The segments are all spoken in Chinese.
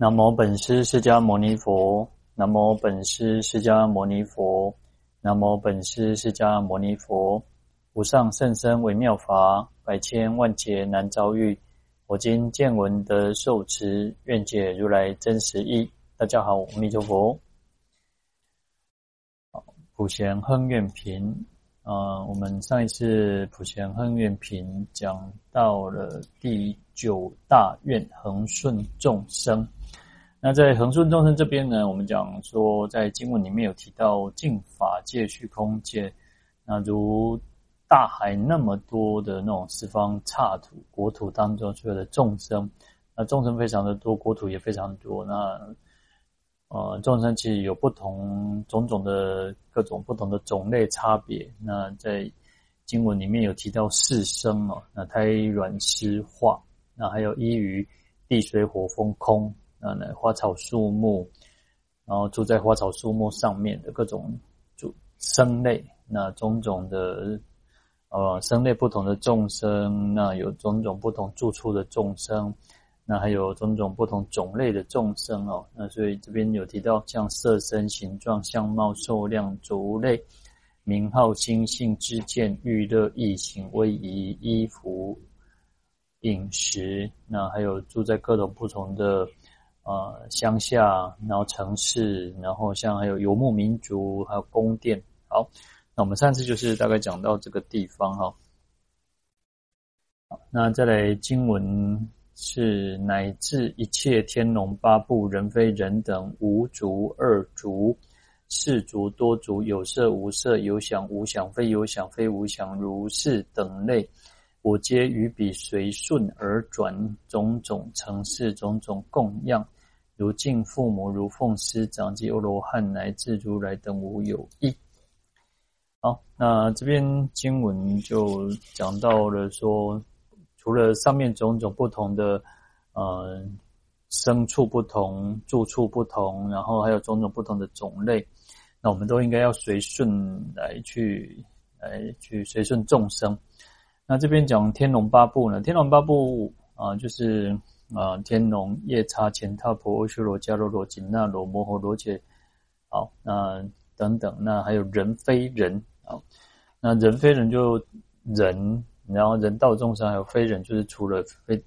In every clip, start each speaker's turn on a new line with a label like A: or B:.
A: 南无本师释迦牟尼佛，南无本师释迦牟尼佛，南无本师释迦牟尼佛。无上甚深微妙法，百千万劫难遭遇。我今见闻得受持，愿解如来真实义。大家好，阿弥陀佛。普贤亨愿品，啊，我们上一次普贤亨愿品讲到了第九大愿恒顺众生。那在恒顺众生这边呢，我们讲说，在经文里面有提到净法界、虚空界，那如大海那么多的那种十方刹土国土当中所有的众生，那众生非常的多，国土也非常多。那呃，众生其实有不同种种的各种不同的种类差别。那在经文里面有提到四生哦，那胎卵湿化，那还有依于地水火风空。啊，那花草树木，然后住在花草树木上面的各种住生类，那种种的呃生类不同的众生，那有种种不同住处的众生，那还有种种不同种类的众生哦。那所以这边有提到像色身、形状、相貌、数量、族类、名号、心性、之见、欲乐、意行、威仪、衣服、饮食，那还有住在各种不同的。呃，乡下，然后城市，然后像还有游牧民族，还有宫殿。好，那我们上次就是大概讲到这个地方哈。好，那再来经文是乃至一切天龙八部人非人等无族二族四族多族有色无色有想无想非有想非无想如是等类。我皆于彼随顺而转种种城市种种供养。如敬父母，如奉师长及阿罗汉，乃至如来等无有异。好，那这边经文就讲到了说，除了上面种种不同的，呃，牲畜不同，住处不同，然后还有种种不同的种类，那我们都应该要随顺来去，来去随顺众生。那这边讲天龙八部呢？天龙八部啊，就是。啊，天龙夜叉乾闥婆阿修罗迦楼罗紧那罗摩诃罗伽，好，那等等，那还有人非人，啊，那人非人就人，然后人道众生还有非人，就是除了非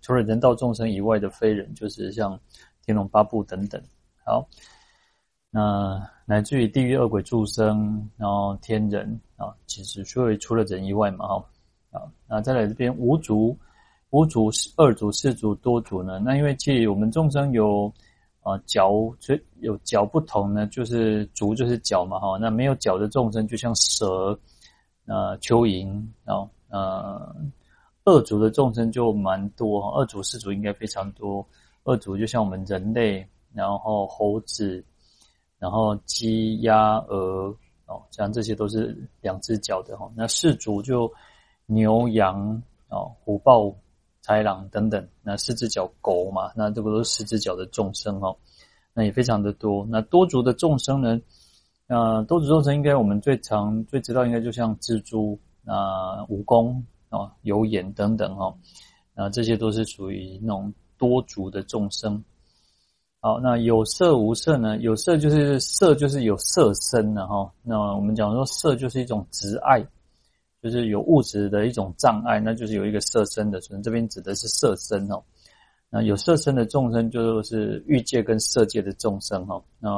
A: 除了人道众生以外的非人，就是像天龙八部等等，好，那乃至于地狱恶鬼众生，然后天人啊，其实所以除了人以外嘛，哈，啊，那再来这边无族。无族、二足、四足、多足呢？那因为其实我们众生有啊脚，所以有脚不同呢，就是足就是脚嘛哈。那没有脚的众生，就像蛇、呃蚯蚓啊，呃二足的众生就蛮多，二足、四足应该非常多。二足就像我们人类，然后猴子，然后鸡、鸭、鹅哦，像这些都是两只脚的哈。那四族就牛、羊哦，虎豹。豺狼等等，那四只脚狗嘛，那这个都是四只脚的众生哦，那也非常的多。那多族的众生呢？呃，多族众生应该我们最常最知道，应该就像蜘蛛啊、蜈蚣啊、有眼等等哈，那这些都是属于那种多族的众生。好，那有色无色呢？有色就是色，就是有色身的哈。那我们讲说色就是一种执爱。就是有物质的一种障碍，那就是有一个色身的存在。这边指的是色身哦。那有色身的众生，就是欲界跟色界的众生哈。那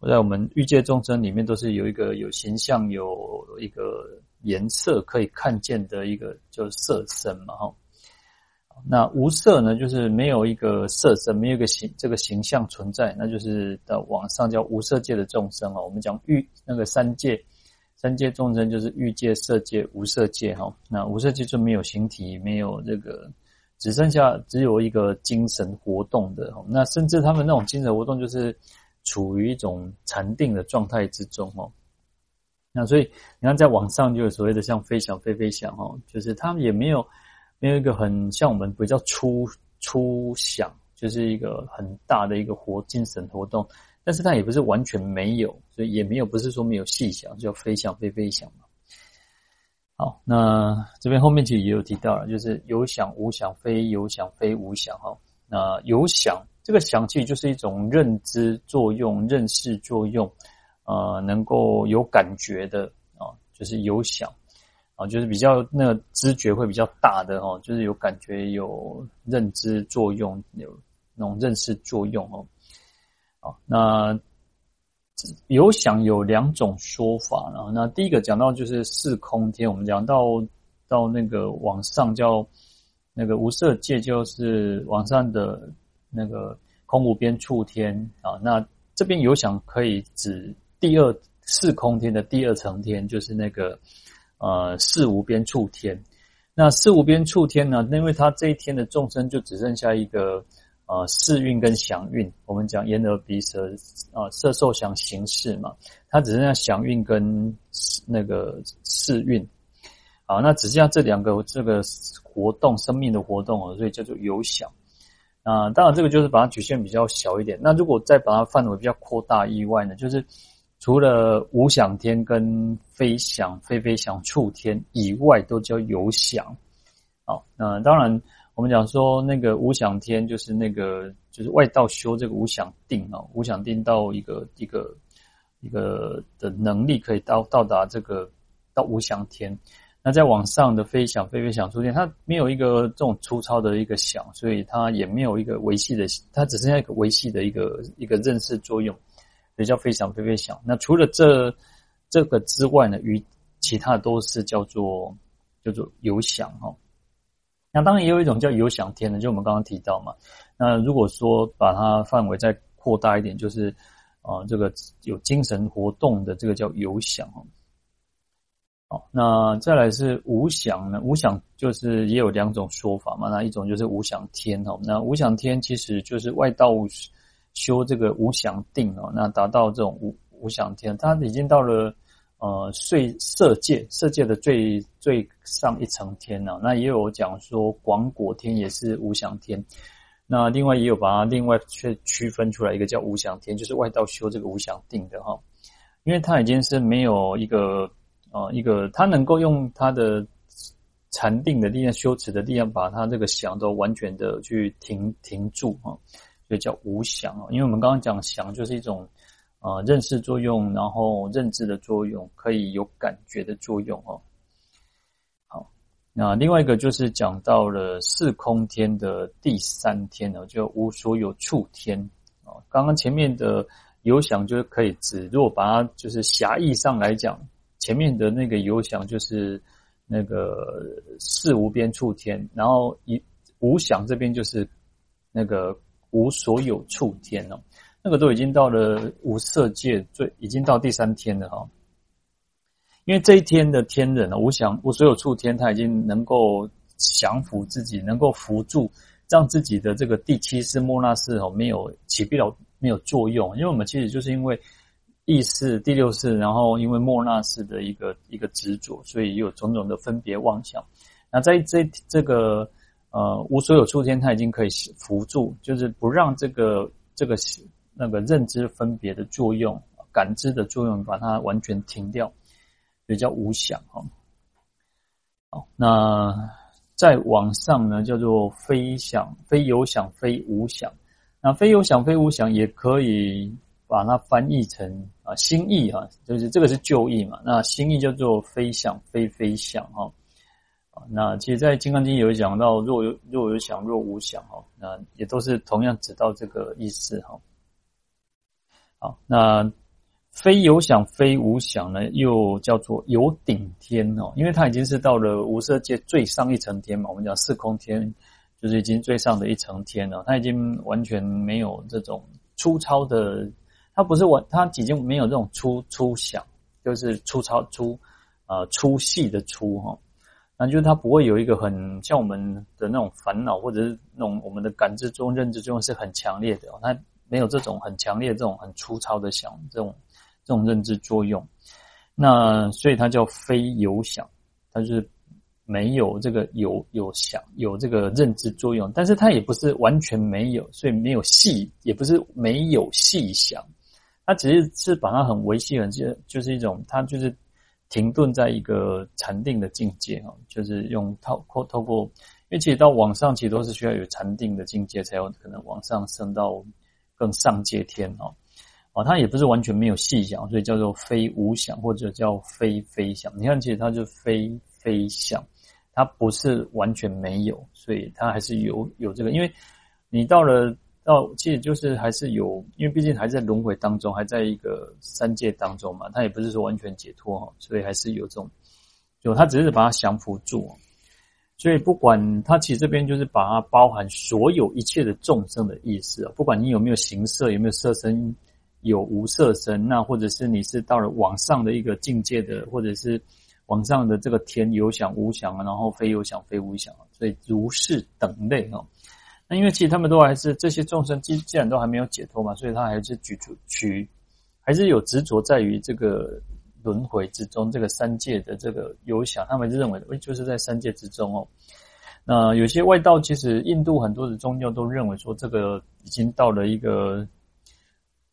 A: 我在我们欲界众生里面，都是有一个有形象、有一个颜色可以看见的一个，就是色身嘛哈。那无色呢，就是没有一个色身，没有一个形这个形象存在，那就是到往上叫无色界的众生啊。我们讲欲那个三界。三界众生就是欲界、色界、无色界哈。那无色界就没有形体，没有这个，只剩下只有一个精神活动的。那甚至他们那种精神活动就是处于一种禅定的状态之中哦。那所以你看，在网上就有所谓的像飞翔、飞飞翔哦，就是他们也没有没有一个很像我们比较粗粗想，就是一个很大的一个活精神活动。但是它也不是完全没有，所以也没有不是说没有细想，叫飞想飞飞翔嘛。好，那这边后面其实也有提到了，就是有想无想非有想非无想哈。那有想这个想其实就是一种认知作用、认识作用，呃，能够有感觉的啊，就是有想啊，就是比较那个知觉会比较大的哦，就是有感觉、有认知作用、有那种认识作用哦。啊，那有想有两种说法啊。那第一个讲到就是四空天，我们讲到到那个往上叫那个无色界，就是往上的那个空无边处天啊。那这边有想可以指第二四空天的第二层天，就是那个呃四无边处天。那四无边处天呢，因为他这一天的众生就只剩下一个。啊，色蕴跟想运，我们讲眼耳鼻舌啊，色受想行识嘛，它只剩下想运跟那个识蕴，啊，那只剩下这两个这个活动，生命的活动哦，所以叫做有想。啊，当然这个就是把它局限比较小一点。那如果再把它范围比较扩大以外呢，就是除了无想天跟非想非非想处天以外，都叫有想。好，那当然。我们讲说那个无想天，就是那个就是外道修这个无想定哦，无想定到一个一个一个的能力，可以到到达这个到无想天。那在往上的非想非非想处天，它没有一个这种粗糙的一个想，所以它也没有一个维系的，它只剩下一个维系的一个一个认识作用，所以叫非想非非想。那除了这这个之外呢，与其他都是叫做叫做有想哈。那当然也有一种叫有想天的，就我们刚刚提到嘛。那如果说把它范围再扩大一点，就是啊、呃，这个有精神活动的这个叫有想哦。好，那再来是无想呢？无想就是也有两种说法嘛。那一种就是无想天哦。那无想天其实就是外道修这个无想定哦，那达到这种无无想天，他已经到了。呃，睡色界，色界的最最上一层天呢、那也有讲说广果天也是无想天，那另外也有把它另外去区分出来一个叫无想天，就是外道修这个无想定的哈，因为他已经是没有一个呃一个他能够用他的禅定的力量、修持的力量，把他这个想都完全的去停停住啊，所以叫无想啊，因为我们刚刚讲想就是一种。啊、认识作用，然后认知的作用，可以有感觉的作用哦。好，那另外一个就是讲到了四空天的第三天呢，就无所有处天啊。刚刚前面的有想就是可以指，如果把它就是狭义上来讲，前面的那个有想就是那个四无边处天，然后一无想这边就是那个无所有处天哦。那个都已经到了无色界最，已经到第三天了哈。因为这一天的天人呢，无想无所有处天，他已经能够降服自己，能够扶助，让自己的这个第七世末那世哦没有起不了没有作用。因为我们其实就是因为意识第六世，然后因为末那世的一个一个执着，所以有种种的分别妄想。那在这这个呃无所有处天，他已经可以扶助，就是不让这个这个。那个认知分别的作用，感知的作用，把它完全停掉，也叫无想哈。好，那再往上呢，叫做非想、非有想、非无想。那非有想、非无想，也可以把它翻译成啊新意哈，就是这个是旧意嘛。那新意叫做非想、非非想哈。那其实，在《金刚经》有讲到若有若有想、若无想哈，那也都是同样指到这个意思哈。好，那非有想非无想呢，又叫做有顶天哦，因为它已经是到了无色界最上一层天嘛。我们讲四空天，就是已经最上的一层天了。它已经完全没有这种粗糙的，它不是完，它已经没有这种粗粗想，就是粗糙粗啊粗细的粗哈。那就是它不会有一个很像我们的那种烦恼，或者是那种我们的感知中、认知中是很强烈的哦，它。没有这种很强烈、这种很粗糙的想，这种这种认知作用，那所以它叫非有想，它就是没有这个有有想有这个认知作用，但是它也不是完全没有，所以没有细，也不是没有细想，它只是是把它很维系很就就是一种，它就是停顿在一个禅定的境界哈，就是用透透透过因为其实到往上，其实都是需要有禅定的境界，才有可能往上升到更上界天哦。哦，它也不是完全没有细想，所以叫做非无想，或者叫非非想。你看，其实它就非非想，它不是完全没有，所以它还是有有这个。因为你到了到，其实就是还是有，因为毕竟还在轮回当中，还在一个三界当中嘛，它也不是说完全解脱哈，所以还是有这种，就它只是把它降服住。所以不管它，其实这边就是把它包含所有一切的众生的意思啊，不管你有没有形色，有没有色身。有无色身，那或者是你是到了往上的一个境界的，或者是往上的这个天有想无想啊，然后非有想非无想，所以如是等类哦。那因为其实他们都还是这些众生，既既然都还没有解脱嘛，所以他还是举出取，还是有执着在于这个轮回之中，这个三界的这个有想，他们就认为就是在三界之中哦。那有些外道，其实印度很多的宗教都认为说，这个已经到了一个。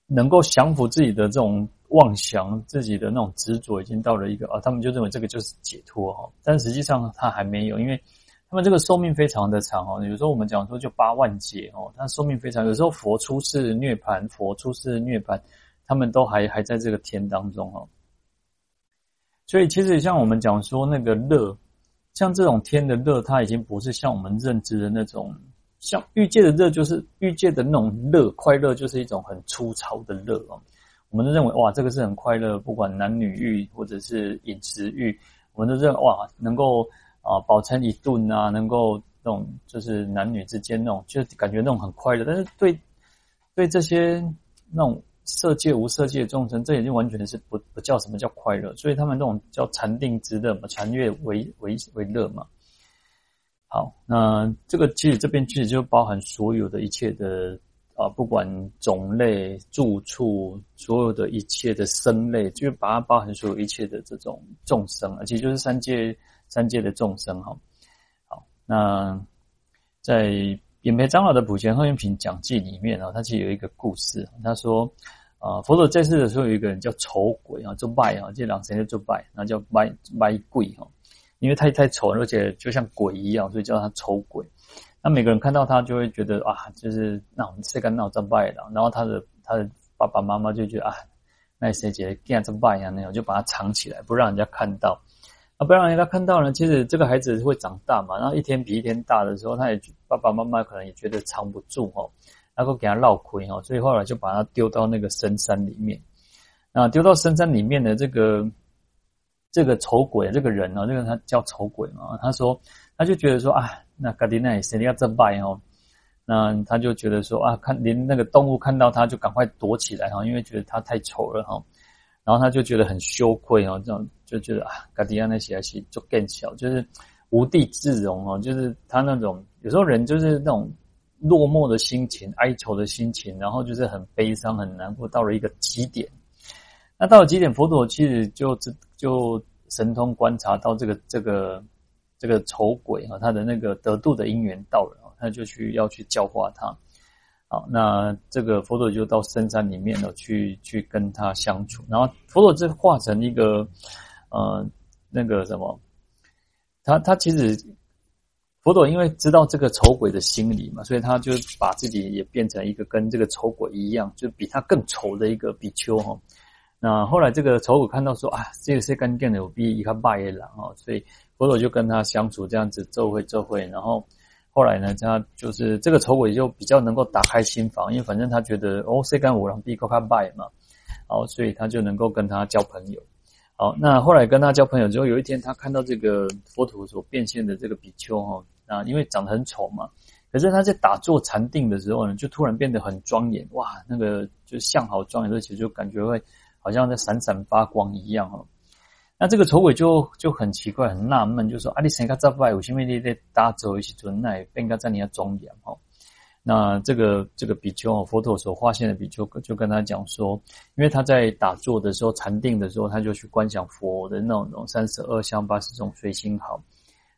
A: 能够降服自己的这种妄想，自己的那种执着，已经到了一个啊，他们就认为这个就是解脱哈。但实际上他还没有，因为他们这个寿命非常的长哦。有时候我们讲说就八万劫哦，他寿命非常。有时候佛出世涅槃，佛出世涅槃，他们都还还在这个天当中哦。所以其实像我们讲说那个乐，像这种天的乐，它已经不是像我们认知的那种。像欲界的乐，就是欲界的那种乐，快乐就是一种很粗糙的乐哦。我们都认为哇，这个是很快乐，不管男女欲或者是饮食欲，我们都认为哇，能够啊饱餐一顿啊，能够那种就是男女之间那种，就感觉那种很快乐。但是对对这些那种色界无色界的众生，这已经完全是不不叫什么叫快乐，所以他们那种叫禅定之乐嘛，禅悦为为为乐嘛。好，那这个其实这边其实就包含所有的一切的啊，不管种类、住处，所有的一切的生类，就把它包含所有一切的这种众生，而且就是三界三界的众生哈。好，那在扁培长老的《普贤贺愿品讲记》里面啊，他其实有一个故事，他说啊，佛陀在世的时候有一个人叫丑鬼啊，做拜啊，这两神就做拜，那叫拜拜鬼哈。因为太太丑，而且就像鬼一样，所以叫他丑鬼。那每个人看到他就会觉得啊，就是那我们谁敢闹这拜了？然后他的他的爸爸妈妈就觉得啊，那谁姐这样这拜呀那样，就把他藏起来，不让人家看到。啊，不然人家看到呢，其实这个孩子会长大嘛，然后一天比一天大的时候，他也爸爸妈妈可能也觉得藏不住哦，然后给他闹亏哦，所以后来就把他丢到那个深山里面。那丢到深山里面的这个。这个丑鬼这个人呢、哦，这个他叫丑鬼嘛。他说，他就觉得说啊，那嘎迪奈谁要这拜哦？那他就觉得说啊，看连那个动物看到他就赶快躲起来哈，因为觉得他太丑了哈。然后他就觉得很羞愧哦，这种就觉得啊，卡迪亚那些西就更小，就是无地自容哦，就是他那种有时候人就是那种落寞的心情、哀愁的心情，然后就是很悲伤、很难过，到了一个极点。那到了极点，佛陀其实就就神通观察到这个这个这个丑鬼啊，他的那个得度的因缘到了，他就去要去教化他。好，那这个佛陀就到深山里面了，去去跟他相处。然后佛陀就化成一个呃那个什么，他他其实佛陀因为知道这个丑鬼的心理嘛，所以他就把自己也变成一个跟这个丑鬼一样，就比他更丑的一个比丘哈。那后来这个丑鬼看到说啊，这个是干净的有比一个拜耶郎哦，所以佛陀就跟他相处这样子，奏会奏会，然后后来呢，他就是这个丑鬼就比较能够打开心房，因为反正他觉得哦，谁干五郎比高看拜嘛，然后，所以他就能够跟他交朋友。好，那后来跟他交朋友之后，有一天他看到这个佛陀所变现的这个比丘哈，那因为长得很丑嘛，可是他在打坐禅定的时候呢，就突然变得很庄严，哇，那个就相好庄严，而且就感觉会。好像在闪闪发光一样哦，那这个丑鬼就就很奇怪，很纳闷，就说：“啊，你谁家在拜？我前面你在打坐一起尊那应该在你要庄严哦。”那这个这个比丘佛陀所发现的比丘就跟他讲说，因为他在打坐的时候禅定的时候，他就去观想佛的那种种三十二相八十种随心好，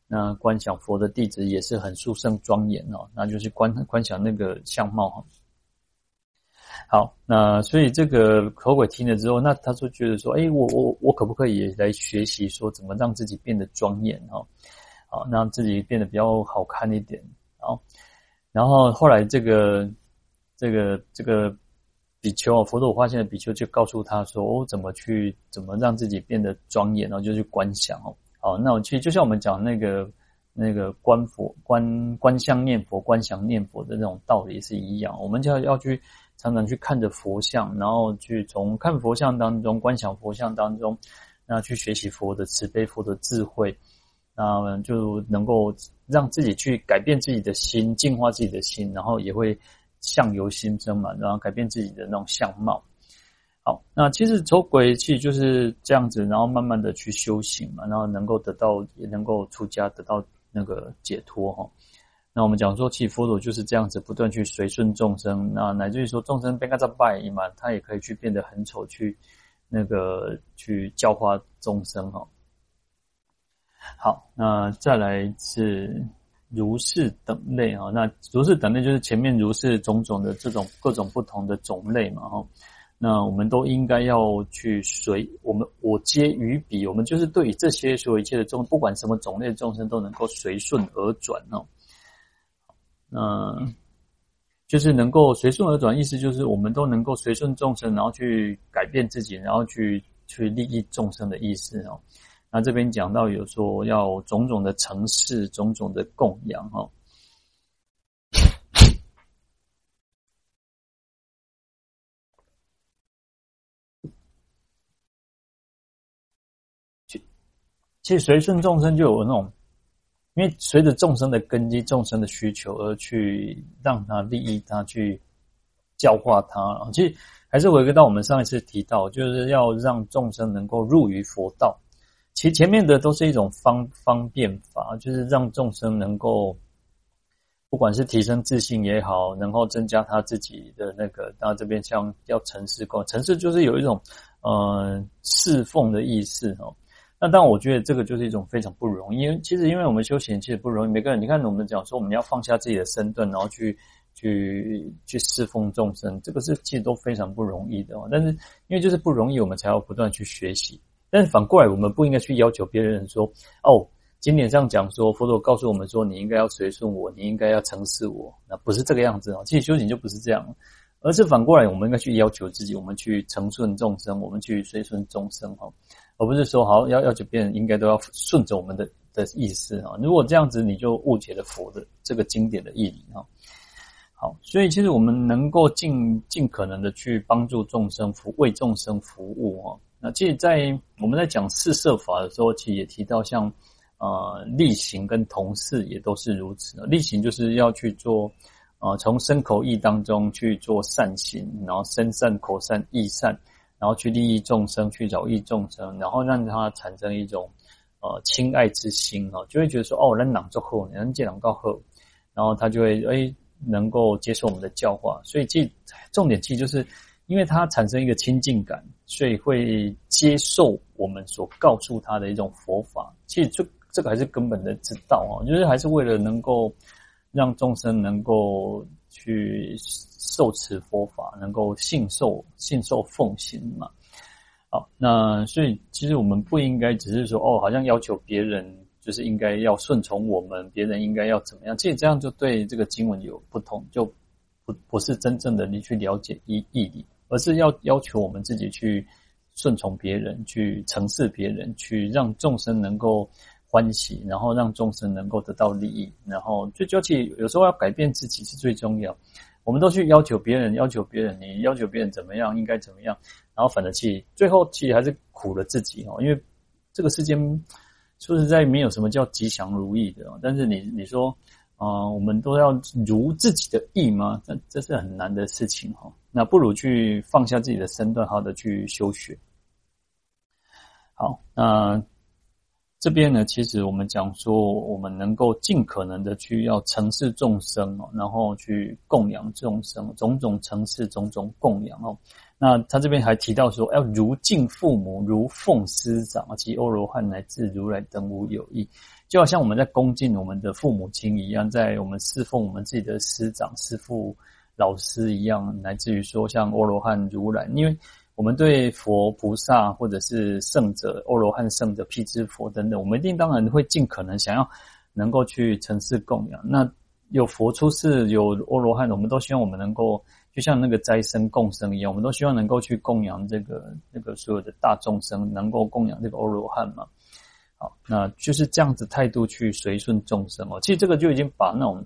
A: 那观想佛的弟子也是很殊胜庄严哦，那就是观观想那个相貌哈。好，那所以这个口鬼听了之后，那他就觉得说，哎，我我我可不可以也来学习说怎么让自己变得庄严哈？好，让自己变得比较好看一点。然后，然后后来这个这个这个比丘，佛陀发现的比丘就告诉他说：“哦，怎么去怎么让自己变得庄严？然后就去观想哦。好，那我其实就像我们讲那个那个观佛观观相念佛观想念佛的那种道理是一样，我们就要要去。”常常去看着佛像，然后去从看佛像当中观想佛像当中，那去学习佛的慈悲、佛的智慧，那就能够让自己去改变自己的心，净化自己的心，然后也会相由心生嘛，然后改变自己的那种相貌。好，那其实走鬼气就是这样子，然后慢慢的去修行嘛，然后能够得到，也能够出家，得到那个解脱哈。那我们讲说，其实佛陀就是这样子，不断去随顺众生，那乃至于说众生变个在拜嘛，他也可以去变得很丑，去那个去教化众生哈。好，那再来是如是等类啊，那如是等类就是前面如是种种的这种各种不同的种类嘛哈。那我们都应该要去随我们我皆于彼，我们就是对于这些所有一切的众，不管什么种类的众生，都能够随顺而转哦。嗯，就是能够随顺而转，意思就是我们都能够随顺众生，然后去改变自己，然后去去利益众生的意思哦。那这边讲到有说要种种的承事，种种的供养哦。其其实随顺众生就有那种。因为随着众生的根基、众生的需求而去让他利益他，去教化他。其实还是回归到我们上一次提到，就是要让众生能够入于佛道。其前面的都是一种方方便法，就是让众生能够，不管是提升自信也好，能够增加他自己的那个。到这边像要承事供，承事就是有一种呃侍奉的意思哦。那当然，我觉得这个就是一种非常不容易，其实因为我们修行其实不容易。每个人，你看我们讲说我们要放下自己的身段，然后去去去侍奉众生，这个是其实都非常不容易的。但是因为就是不容易，我们才要不断去学习。但是反过来，我们不应该去要求别人说：“哦，经典上讲说，佛陀告诉我们说，你应该要随顺我，你应该要承事我。”那不是这个样子哦。其实修行就不是这样，而是反过来，我们应该去要求自己，我们去承顺众生，我们去随顺众生哈。而不是说好要要求别人应该都要顺着我们的的意思啊！如果这样子，你就误解了佛的这个经典的义理啊。好，所以其实我们能够尽尽可能的去帮助众生服为众生服务啊。那其实，在我们在讲四摄法的时候，其实也提到像呃力行跟同事也都是如此。力行就是要去做呃从身口意当中去做善行，然后身善口善意善。然后去利益众生，去饶益众生，然后让他产生一种呃亲爱之心哦，就会觉得说哦，人朗之后，人见朗告后，然后他就会诶能够接受我们的教化。所以其重点其实就是，因为他产生一个亲近感，所以会接受我们所告诉他的一种佛法。其实这这个还是根本的之道啊，就是还是为了能够让众生能够去。受持佛法，能够信受信受奉行嘛？好，那所以其实我们不应该只是说哦，好像要求别人就是应该要顺从我们，别人应该要怎么样？其实这样就对这个经文有不同，就不不是真正的你去了解意义，而是要要求我们自己去顺从别人，去承事别人，去让众生能够欢喜，然后让众生能够得到利益，然后最究其有时候要改变自己是最重要。我们都去要求别人，要求别人，你要求别人怎么样，应该怎么样，然后反而去，最后其实还是苦了自己哦。因为这个世间说实在没有什么叫吉祥如意的，但是你你说啊、我们都要如自己的意吗？这这是很难的事情哈。那不如去放下自己的身段，好好的去修学。好，那。这边呢，其实我们讲说，我们能够尽可能的去要承事众生哦，然后去供养众生，种种承事，种种供养哦。那他这边还提到说，要如敬父母，如奉师长，及欧罗汉乃至如来等无有异，就好像我们在恭敬我们的父母亲一样，在我们侍奉我们自己的师长、师父、老师一样，乃至于说像欧罗汉、如来，因为。我们对佛菩萨或者是圣者、欧罗汉圣者、辟支佛等等，我们一定当然会尽可能想要能够去承事供养。那有佛出世，有阿罗汉，我们都希望我们能够，就像那个斋生共生一样，我们都希望能够去供养这个那个所有的大众生，能够供养这个阿罗汉嘛。好，那就是这样子态度去随顺众生哦。其实这个就已经把那种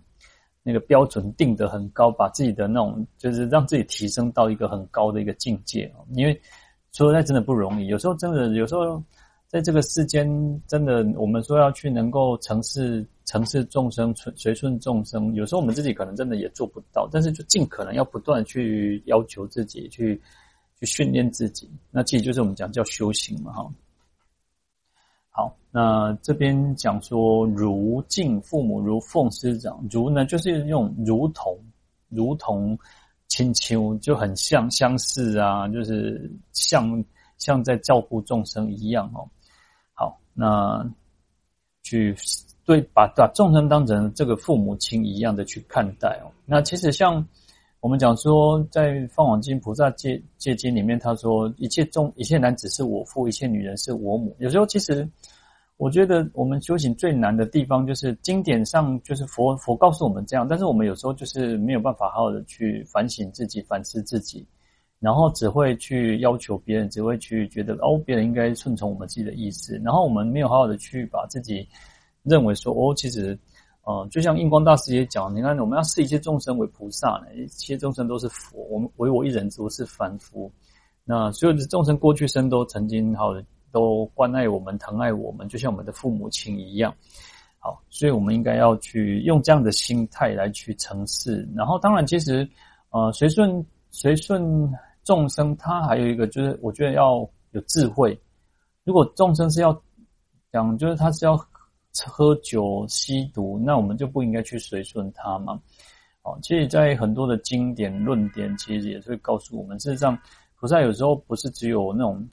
A: 那个标准定得很高，把自己的那种就是让自己提升到一个很高的一个境界哦。因为说实在真的不容易，有时候真的有时候在这个世间，真的我们说要去能够承事承事众生随随顺众生，有时候我们自己可能真的也做不到，但是就尽可能要不断去要求自己，去去训练自己。那其实就是我们讲叫修行嘛，哈。那这边讲说，如敬父母，如奉师长。如呢，就是用如同，如同亲亲，就很像相似啊，就是像像在照顾众生一样哦。好，那去对把把众生当成这个父母亲一样的去看待哦。那其实像我们讲说，在《放网经》菩萨戒戒经里面，他说一切众一切男子是我父，一切女人是我母。有时候其实。我觉得我们修行最难的地方，就是经典上就是佛佛告诉我们这样，但是我们有时候就是没有办法好好的去反省自己、反思自己，然后只会去要求别人，只会去觉得哦，别人应该顺从我们自己的意思，然后我们没有好好的去把自己认为说哦，其实，呃，就像印光大师也讲，你看我们要视一切众生为菩萨呢，一切众生都是佛，我们唯我一人只是凡夫，那所有的众生过去生都曾经好的。都关爱我们、疼爱我们，就像我们的父母亲一样。好，所以我们应该要去用这样的心态来去承事。然后，当然，其实，呃，随顺随顺众生，他还有一个就是，我觉得要有智慧。如果众生是要讲，就是他是要喝酒、吸毒，那我们就不应该去随顺他嘛。好，其实，在很多的经典论点，其实也是会告诉我们，事实上，菩萨有时候不是只有那种。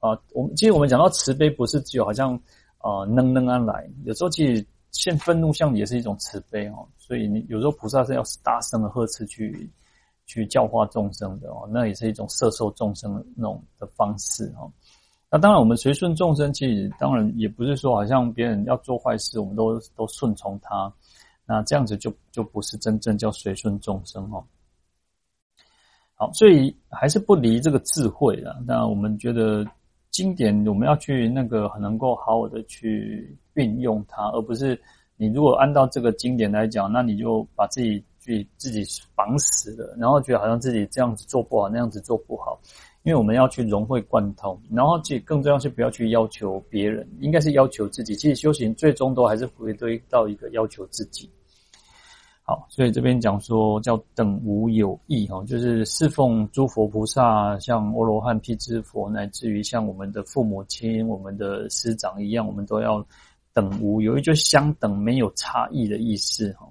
A: 啊，我们其实我们讲到慈悲，不是只有好像啊能能安来，有时候其实现愤怒相也是一种慈悲哦。所以你有时候菩萨是要大声的呵斥去去教化众生的哦，那也是一种摄受众生的那种的方式哦。那当然，我们随顺众生，其实当然也不是说好像别人要做坏事，我们都都顺从他，那这样子就就不是真正叫随顺众生哦。好，所以还是不离这个智慧的。那我们觉得。经典我们要去那个很能够好好的去运用它，而不是你如果按照这个经典来讲，那你就把自己去自己绑死了，然后觉得好像自己这样子做不好，那样子做不好。因为我们要去融会贯通，然后其实更重要是不要去要求别人，应该是要求自己。其实修行最终都还是回归到一个要求自己。好，所以这边讲说叫等无有异哈，就是侍奉诸佛菩萨，像阿罗汉、辟支佛，乃至于像我们的父母亲、我们的师长一样，我们都要等无有异，就相等，没有差异的意思哈。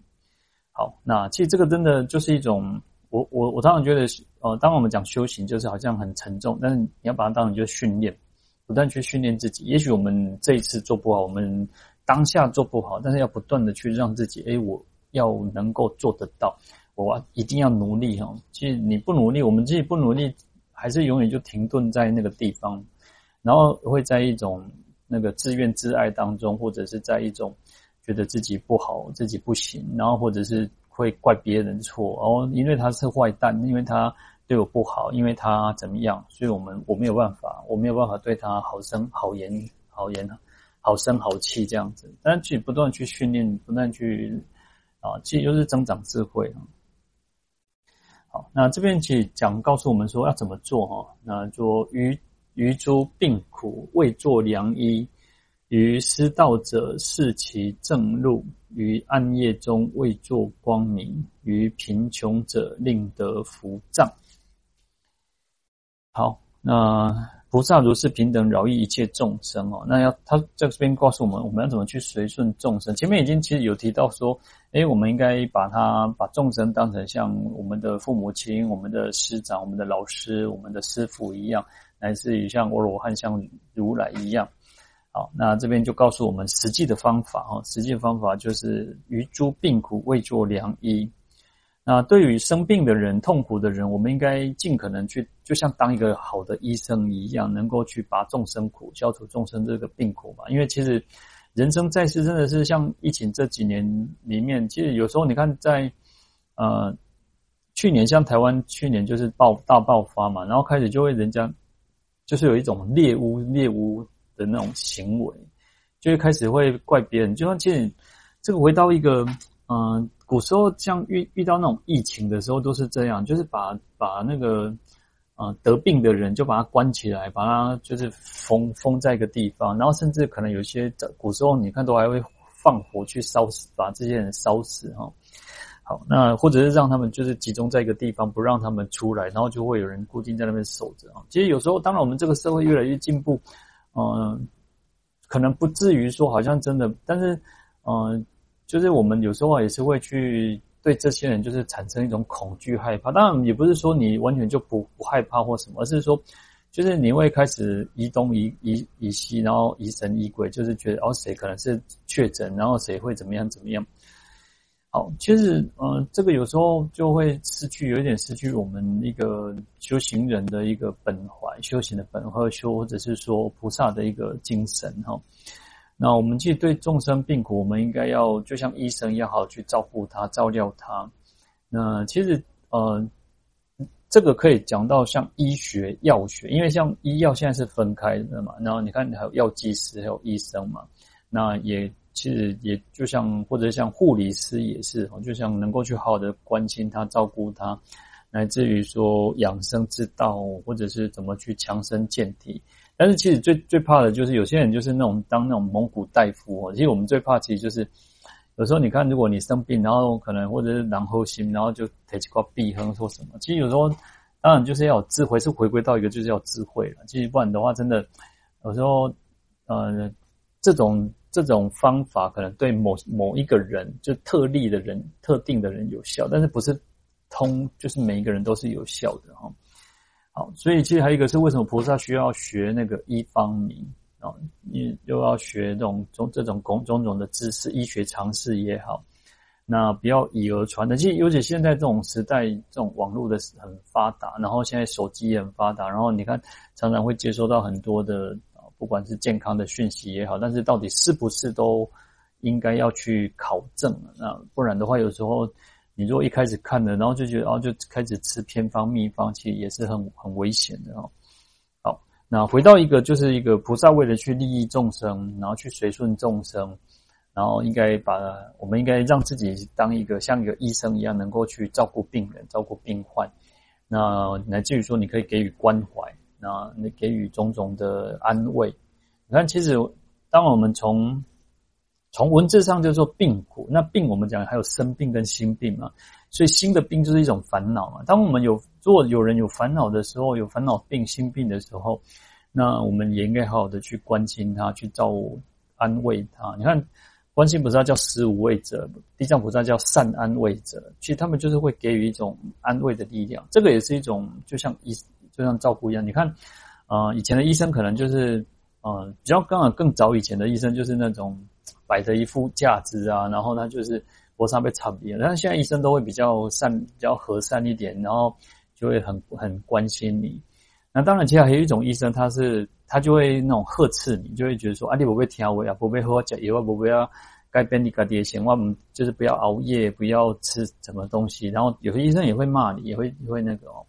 A: 好，那其实这个真的就是一种，我我我常常觉得，呃，当我们讲修行，就是好像很沉重，但是你要把它当成就是训练，不断去训练自己。也许我们这一次做不好，我们当下做不好，但是要不断的去让自己，诶，我。要能够做得到，我一定要努力哈。其实你不努力，我们自己不努力，还是永远就停顿在那个地方，然后会在一种那个自怨自艾当中，或者是在一种觉得自己不好、自己不行，然后或者是会怪别人错，哦，因为他是坏蛋，因为他对我不好，因为他怎么样，所以我们我没有办法，我没有办法对他好声好言好言好声好气这样子，但是去不断去训练，不断去。啊，其实就是增长智慧。好，那这边其实讲告诉我们说要怎么做哈。那就于于诸病苦为作良医，于失道者示其正路，于暗夜中为作光明，于贫穷者令得福藏。好，那。菩萨如是平等饶益一切众生哦，那要他这边告诉我们，我们要怎么去随顺众生。前面已经其实有提到说，诶，我们应该把他把众生当成像我们的父母亲、我们的师长、我们的老师、我们的师傅一样，乃至于像阿罗汉、像如来一样。好，那这边就告诉我们实际的方法哦，实际的方法就是于诸病苦为作良医。那对于生病的人、痛苦的人，我们应该尽可能去，就像当一个好的医生一样，能够去拔众生苦，消除众生这个病苦嘛。因为其实人生在世真的是像疫情这几年里面，其实有时候你看在呃去年像台湾去年就是爆大爆发嘛，然后开始就会人家就是有一种猎巫猎巫的那种行为，就会开始会怪别人，就像其实这个回到一个嗯、古时候像遇遇到那种疫情的时候都是这样，就是把把那个。啊，得病的人就把他关起来，把他就是封封在一个地方，然后甚至可能有些古时候你看都还会放火去烧死，把这些人烧死哈。好，那或者是让他们就是集中在一个地方，不让他们出来，然后就会有人固定在那边守着啊。其实有时候，当然我们这个社会越来越进步，嗯，可能不至于说好像真的，但是嗯，就是我们有时候也是会去。对这些人就是产生一种恐惧害怕，当然也不是说你完全就不不害怕或什么，而是说，就是你会开始疑东疑疑疑西，然后疑神疑鬼，就是觉得哦，谁可能是确诊，然后谁会怎么样怎么样。好，其实呃，这个有时候就会失去，有一点失去我们一个修行人的一个本怀，修行的本怀修，或者是说菩萨的一个精神哈。那我们其实对众生病苦，我们应该要就像医生一样，好好去照顾他、照料他。那其实呃，这个可以讲到像医学、药学，因为像医药现在是分开的嘛。然后你看，还有药剂师，还有医生嘛。那也其实也就像或者像护理师也是，就像能够去好好的关心他、照顾他，乃至于说养生之道，或者是怎么去强身健体。但是其实最最怕的就是有些人就是那种当那种蒙古大夫哦。其实我们最怕其实就是有时候你看，如果你生病，然后可能或者是然后心，然后就提起挂避横说什么。其实有时候当然就是要有智慧，是回归到一个就是要智慧了。其实不然的话，真的有时候呃这种这种方法可能对某某一个人就特例的人、特定的人有效，但是不是通就是每一个人都是有效的哈。好，所以其实还有一个是为什么菩萨需要学那个医方明啊？你又要学这种种这种种种种的知识，医学常识也好，那不要以讹传讹。其实尤其现在这种时代，这种网络的很发达，然后现在手机也很发达，然后你看常常会接收到很多的不管是健康的讯息也好，但是到底是不是都应该要去考证？那不然的话，有时候。你如果一开始看了，然后就觉得哦，就开始吃偏方秘方，其实也是很很危险的哦。好，那回到一个就是一个菩萨为了去利益众生，然后去随顺众生，然后应该把我们应该让自己当一个像一个医生一样，能够去照顾病人、照顾病患。那乃至于说，你可以给予关怀，那你给予种种的安慰。你看，其实当我们从从文字上就说病苦，那病我们讲还有生病跟心病嘛，所以心的病就是一种烦恼嘛。当我们有如果有人有烦恼的时候，有烦恼病、心病的时候，那我们也应该好好的去关心他，去照顾安慰他。你看，观世音菩萨叫施无畏者，地藏菩萨叫善安慰者，其实他们就是会给予一种安慰的力量。这个也是一种就像医就像照顾一样。你看，呃，以前的医生可能就是，呃，比较刚好更早以前的医生就是那种。摆着一副架子啊，然后他就是脖上被插边，但是现在医生都会比较善、比较和善一点，然后就会很很关心你。那当然，其实还有一种医生，他是他就会那种呵斥你，就会觉得说啊，你不会听我啊，不会喝假药，不会要改变你个爹行，我们就是不要熬夜，不要吃什么东西。然后有些医生也会骂你，也会也会那个哦。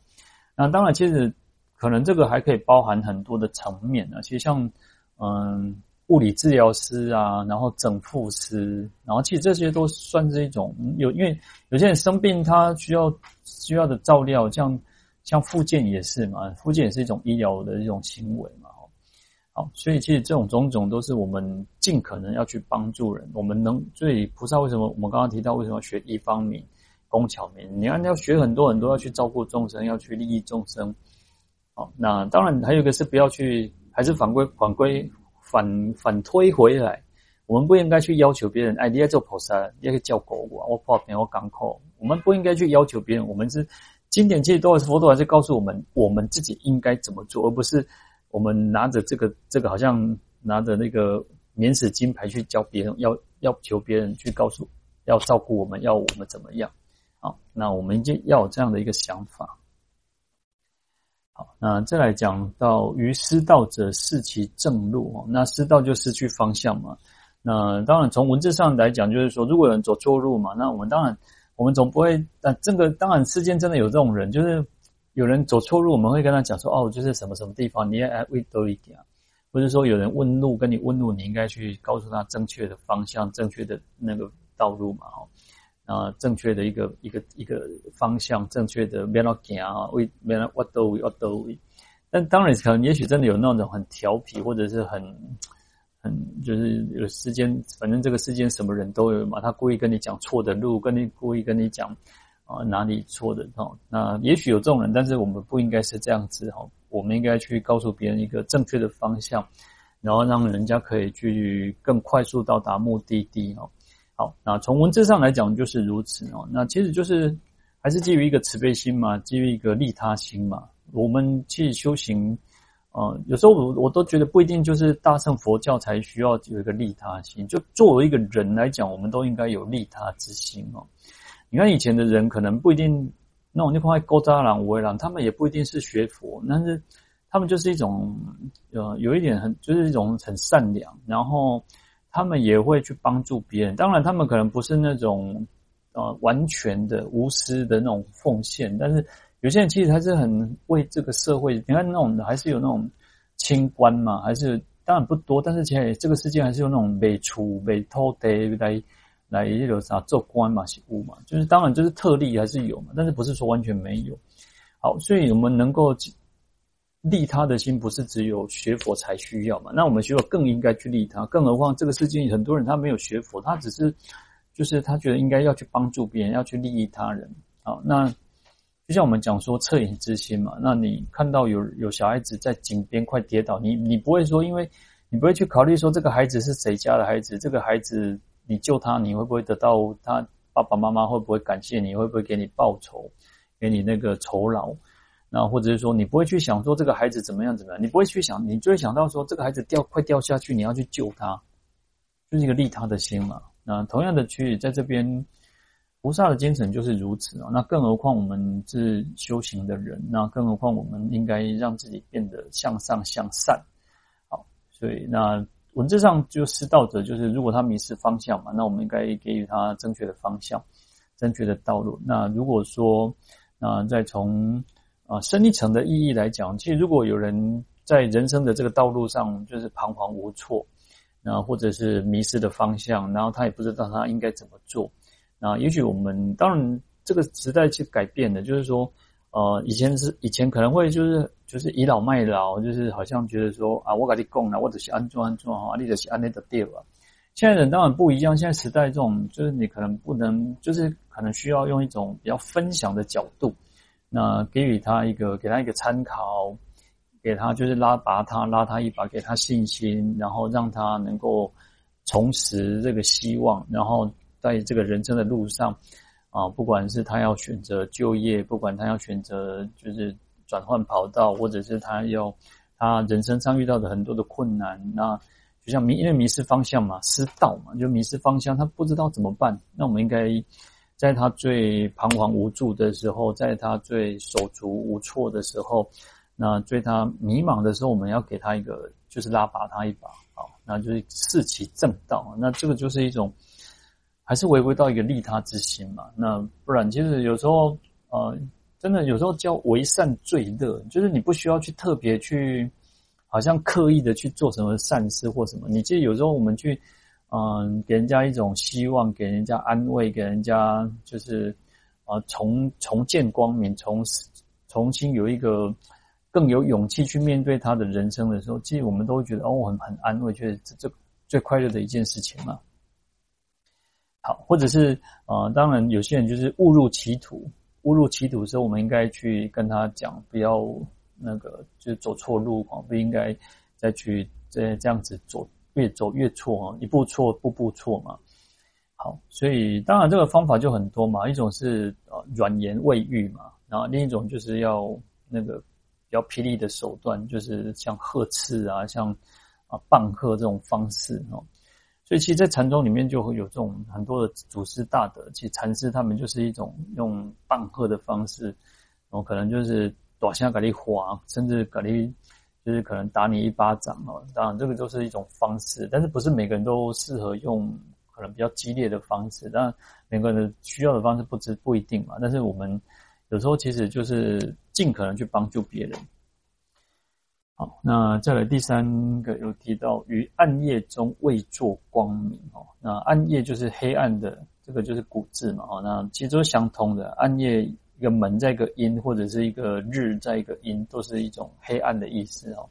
A: 那当然，其实可能这个还可以包含很多的层面啊。其实像嗯。物理治疗师啊，然后整复师，然后其实这些都算是一种有，因为有些人生病，他需要需要的照料，像像复健也是嘛，复健也是一种医疗的一种行为嘛，好，所以其实这种种种都是我们尽可能要去帮助人，我们能，所以菩萨为什么我们刚刚提到为什么要学医方明、工巧明？你看要学很多很多，要去照顾众生，要去利益众生，好，那当然还有一个是不要去，还是反归反归。反反推回来，我们不应该去要求别人。哎，你要做菩萨，你要叫狗我，我破病，我港口。我们不应该去要求别人。我们是经典，其实都是佛陀还是告诉我们，我们自己应该怎么做，而不是我们拿着这个这个好像拿着那个免死金牌去教别人，要要求别人去告诉，要照顾我们，要我们怎么样？好，那我们就要有这样的一个想法。好，那再来讲到于失道者示其正路，那失道就失去方向嘛。那当然从文字上来讲，就是说如果有人走错路嘛，那我们当然我们总不会。但这个当然世间真的有这种人，就是有人走错路，我们会跟他讲说哦，就是什么什么地方，你要会多一点。或者说有人问路，跟你问路，你应该去告诉他正确的方向，正确的那个道路嘛，哈。啊，正确的一个一个一个方向，正确的免了行啊，为免了我都我都。但当然可能也许真的有那种很调皮，或者是很很就是有时间，反正这个世间什么人都有嘛。他故意跟你讲错的路，跟你故意跟你讲啊哪里错的哦。那也许有这种人，但是我们不应该是这样子哈。我们应该去告诉别人一个正确的方向，然后让人家可以去更快速到达目的地哦。好，那从文字上来讲就是如此哦。那其实就是还是基于一个慈悲心嘛，基于一个利他心嘛。我们去修行，呃，有时候我我都觉得不一定就是大乘佛教才需要有一个利他心，就作为一个人来讲，我们都应该有利他之心哦。你看以前的人可能不一定那种地方勾扎郎、五位郎，他们也不一定是学佛，但是他们就是一种呃，有一点很就是一种很善良，然后。他们也会去帮助别人，当然他们可能不是那种呃完全的无私的那种奉献，但是有些人其实还是很为这个社会。你看那种还是有那种清官嘛，还是当然不多，但是其实这个世界还是有那种未出未偷的来来有啥做官嘛、事务嘛，就是当然就是特例还是有嘛，但是不是说完全没有。好，所以我们能够。利他的心不是只有学佛才需要嘛？那我们学佛更应该去利他，更何况这个世界很多人他没有学佛，他只是就是他觉得应该要去帮助别人，要去利益他人。好，那就像我们讲说恻隐之心嘛。那你看到有有小孩子在井边快跌倒，你你不会说，因为你不会去考虑说这个孩子是谁家的孩子，这个孩子你救他，你会不会得到他爸爸妈妈会不会感谢你，会不会给你报酬，给你那个酬劳？那或者是说，你不会去想说这个孩子怎么样怎么样，你不会去想，你就会想到说这个孩子掉快掉下去，你要去救他，就是一个利他的心嘛。那同样的去在这边，菩萨的精神就是如此啊。那更何况我们是修行的人，那更何况我们应该让自己变得向上向善。好，所以那文字上就是道者，就是如果他迷失方向嘛，那我们应该给予他正确的方向，正确的道路。那如果说，那再从啊，深一层的意义来讲，其实如果有人在人生的这个道路上就是彷徨无措，那或者是迷失的方向，然后他也不知道他应该怎么做，那也许我们当然这个时代去改变的，就是说，呃，以前是以前可能会就是就是倚老卖老，就是好像觉得说啊，我跟你供了，我只是安装安装哈，你只是安那的对吧？现在人当然不一样，现在时代这种就是你可能不能，就是可能需要用一种比较分享的角度。那给予他一个，给他一个参考，给他就是拉拔他，拉他一把，给他信心，然后让他能够重拾这个希望，然后在这个人生的路上，啊，不管是他要选择就业，不管他要选择就是转换跑道，或者是他要他人生上遇到的很多的困难，那就像迷，因为迷失方向嘛，失道嘛，就迷失方向，他不知道怎么办，那我们应该。在他最彷徨无助的时候，在他最手足无措的时候，那最他迷茫的时候，我们要给他一个，就是拉拔他一把，啊，那就是示其正道。那这个就是一种，还是回归到一个利他之心嘛。那不然，其实有时候，呃，真的有时候叫为善最乐，就是你不需要去特别去，好像刻意的去做什么善事或什么。你记得有时候我们去。嗯，给人家一种希望，给人家安慰，给人家就是啊重重见光明，重重新有一个更有勇气去面对他的人生的时候，其实我们都会觉得哦，很很安慰，觉得这这最快乐的一件事情嘛。好，或者是啊、呃，当然有些人就是误入歧途，误入歧途的时候，我们应该去跟他讲，不要那个就是走错路啊，不应该再去这这样子做。越走越错啊，一步错，步步错嘛。好，所以当然这个方法就很多嘛。一种是呃软言慰喻嘛，然后另一种就是要那个比较霹雳的手段，就是像呵斥啊，像啊棒喝这种方式哦。所以其实，在禅宗里面就会有这种很多的祖师大德，其实禅师他们就是一种用棒喝的方式，然后可能就是短下给你划，甚至给你。就是可能打你一巴掌哦。当然，这个都是一种方式，但是不是每个人都适合用可能比较激烈的方式。当然，每个人的需要的方式不知不一定嘛。但是我们有时候其实就是尽可能去帮助别人。好，那再来第三个有提到于暗夜中为作光明哦。那暗夜就是黑暗的，这个就是古字嘛。哦，那其实都是相通的。暗夜一个门在一个阴，或者是一个日在一个阴，都是一种黑暗的意思哦。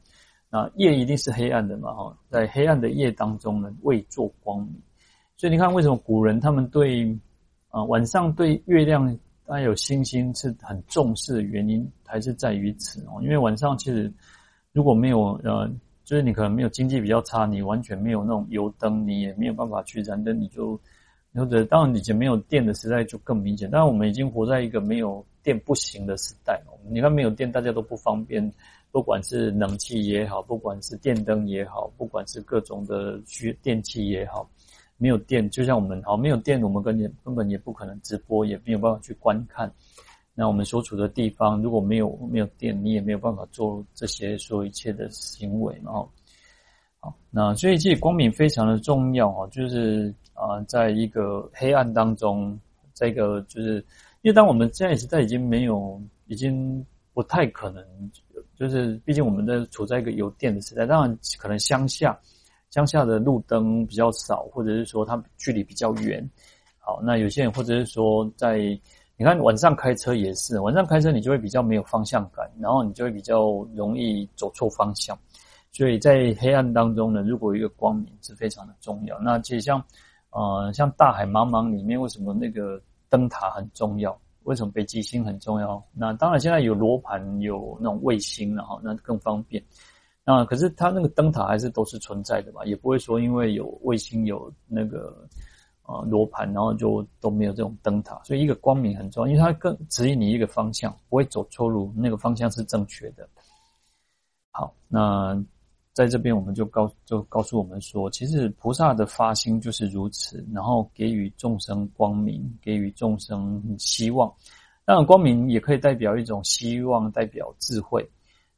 A: 那夜一定是黑暗的嘛。哈，在黑暗的夜当中呢，未作光明。所以你看，为什么古人他们对啊晚上对月亮还有星星是很重视的原因，还是在于此哦。因为晚上其实。如果没有呃，就是你可能没有经济比较差，你完全没有那种油灯，你也没有办法去燃灯，你就或者当然以前没有电的时代就更明显。当然我们已经活在一个没有电不行的时代。你看没有电，大家都不方便，不管是冷气也好，不管是电灯也好，不管是各种的需电器也好，没有电，就像我们好没有电，我们根本根本也不可能直播，也没有办法去观看。那我们所处的地方如果没有没有电，你也没有办法做这些所有一切的行为然后。好，那所以其实光明非常的重要哦，就是啊，在一个黑暗当中，这个就是因为当我们现在时代已经没有，已经不太可能，就是毕竟我们在处在一个有电的时代，当然可能乡下乡下的路灯比较少，或者是说它距离比较远。好，那有些人或者是说在。你看晚上开车也是，晚上开车你就会比较没有方向感，然后你就会比较容易走错方向。所以在黑暗当中呢，如果一个光明是非常的重要。那其实像，呃，像大海茫茫里面，为什么那个灯塔很重要？为什么北极星很重要？那当然现在有罗盘，有那种卫星，然后那更方便。那可是它那个灯塔还是都是存在的嘛，也不会说因为有卫星有那个。啊，罗盘，然后就都没有这种灯塔，所以一个光明很重要，因为它更指引你一个方向，不会走错路，那个方向是正确的。好，那在这边我们就告就告诉我们说，其实菩萨的发心就是如此，然后给予众生光明，给予众生希望。当然，光明也可以代表一种希望，代表智慧。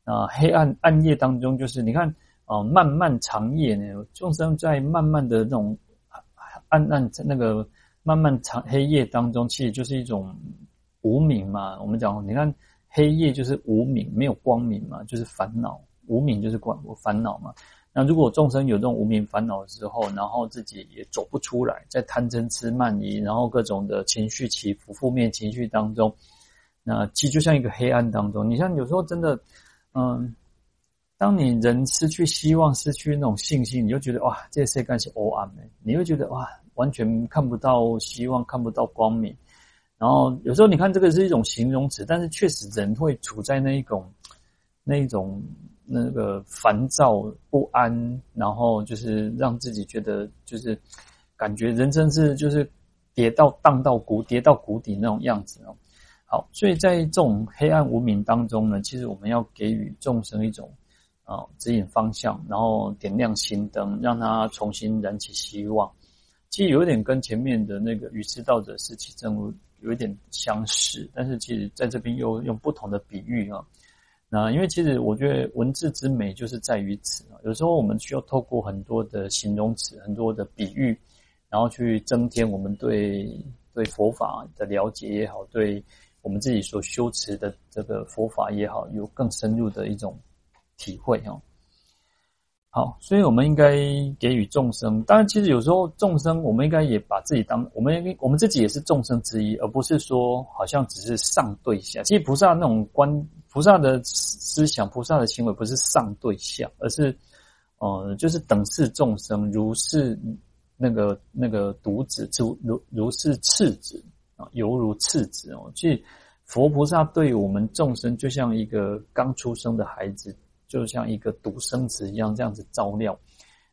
A: 啊，黑暗暗夜当中，就是你看啊，漫漫长夜呢，众生在漫漫的那种。暗暗在那个漫漫长黑夜当中，其实就是一种无明嘛。我们讲，你看黑夜就是无明，没有光明嘛，就是烦恼。无明就是光烦恼嘛。那如果众生有这种无明烦恼的时候，然后自己也走不出来，在贪嗔痴慢疑，然后各种的情绪起伏、负面情绪当中，那其实就像一个黑暗当中。你像有时候真的，嗯。当你人失去希望、失去那种信心，你就觉得哇，这些干是黑暗的，你会觉得哇，完全看不到希望，看不到光明。然后有时候你看这个是一种形容词，但是确实人会处在那一种、那一种那个烦躁不安，然后就是让自己觉得就是感觉人生是就是跌到荡到谷跌到谷底那种样子哦。好，所以在这种黑暗无明当中呢，其实我们要给予众生一种。啊，指引方向，然后点亮心灯，让他重新燃起希望。其实有点跟前面的那个《愚痴道者释启证录》有一点相似，但是其实在这边又用不同的比喻啊。那因为其实我觉得文字之美就是在于此啊。有时候我们需要透过很多的形容词、很多的比喻，然后去增添我们对对佛法的了解也好，对我们自己所修持的这个佛法也好，有更深入的一种。体会哦，好，所以我们应该给予众生。当然，其实有时候众生，我们应该也把自己当我们，我们自己也是众生之一，而不是说好像只是上对下。其实菩萨那种观，菩萨的思想，菩萨的行为不是上对下，而是呃，就是等视众生，如是那个那个独子，如如如是次子啊，犹如次子哦。其实佛菩萨对我们众生，就像一个刚出生的孩子。就像一个独生子一样，这样子照料。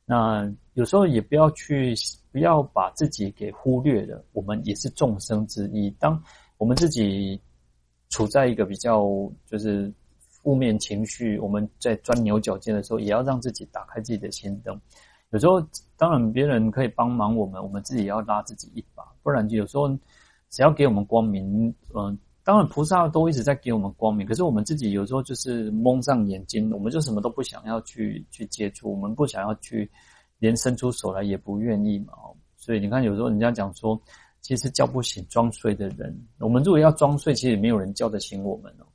A: 那有时候也不要去，不要把自己给忽略了。我们也是众生之一。当我们自己处在一个比较就是负面情绪，我们在钻牛角尖的时候，也要让自己打开自己的心灯。有时候当然别人可以帮忙我们，我们自己也要拉自己一把。不然就有时候只要给我们光明，嗯、当然菩萨都一直在给我们光明，可是我们自己有时候就是蒙上眼睛，我们就什么都不想要去去接触，我们不想要去，连伸出手来也不愿意嘛。所以你看，有时候人家讲说，其实叫不醒装睡的人，我们如果要装睡，其实也没有人叫得醒我们哦。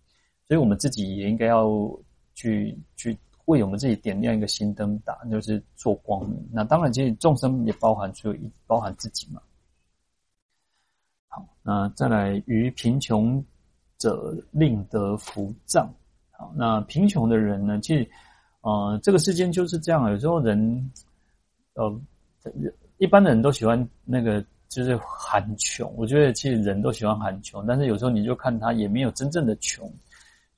A: 所以我们自己也应该要去去。为我们自己点亮一个心灯打，就是做光明。那当然，其实众生也包含，所以包含自己嘛。好，那再来，于贫穷者令得福障。好，那贫穷的人呢，其实，呃，这个世间就是这样。有时候人，呃，一般的人都喜欢那个，就是喊穷。我觉得其实人都喜欢喊穷，但是有时候你就看他也没有真正的穷，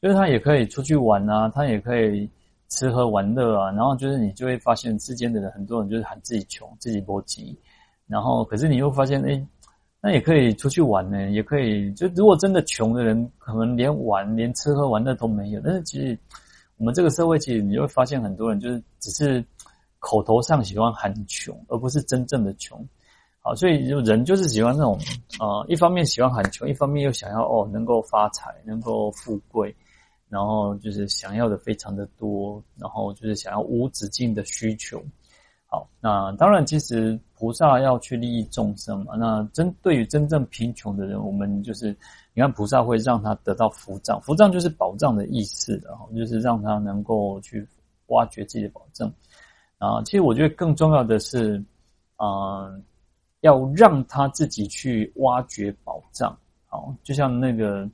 A: 就是他也可以出去玩啊，他也可以。吃喝玩乐啊，然后就是你就会发现世间的人很多人就是喊自己穷，自己不急，然后可是你又发现，哎，那也可以出去玩呢，也可以。就如果真的穷的人，可能连玩、连吃喝玩乐都没有。但是其实我们这个社会，其实你会发现很多人就是只是口头上喜欢喊穷，而不是真正的穷。好，所以就人就是喜欢那种，呃，一方面喜欢喊穷，一方面又想要哦能够发财，能够富贵。然后就是想要的非常的多，然后就是想要无止境的需求。好，那当然，其实菩萨要去利益众生嘛。那针对于真正贫穷的人，我们就是你看，菩萨会让他得到福障，福障就是宝藏的意思，然后就是让他能够去挖掘自己的宝藏。啊，其实我觉得更重要的是，啊、要让他自己去挖掘宝藏。好，就像那个。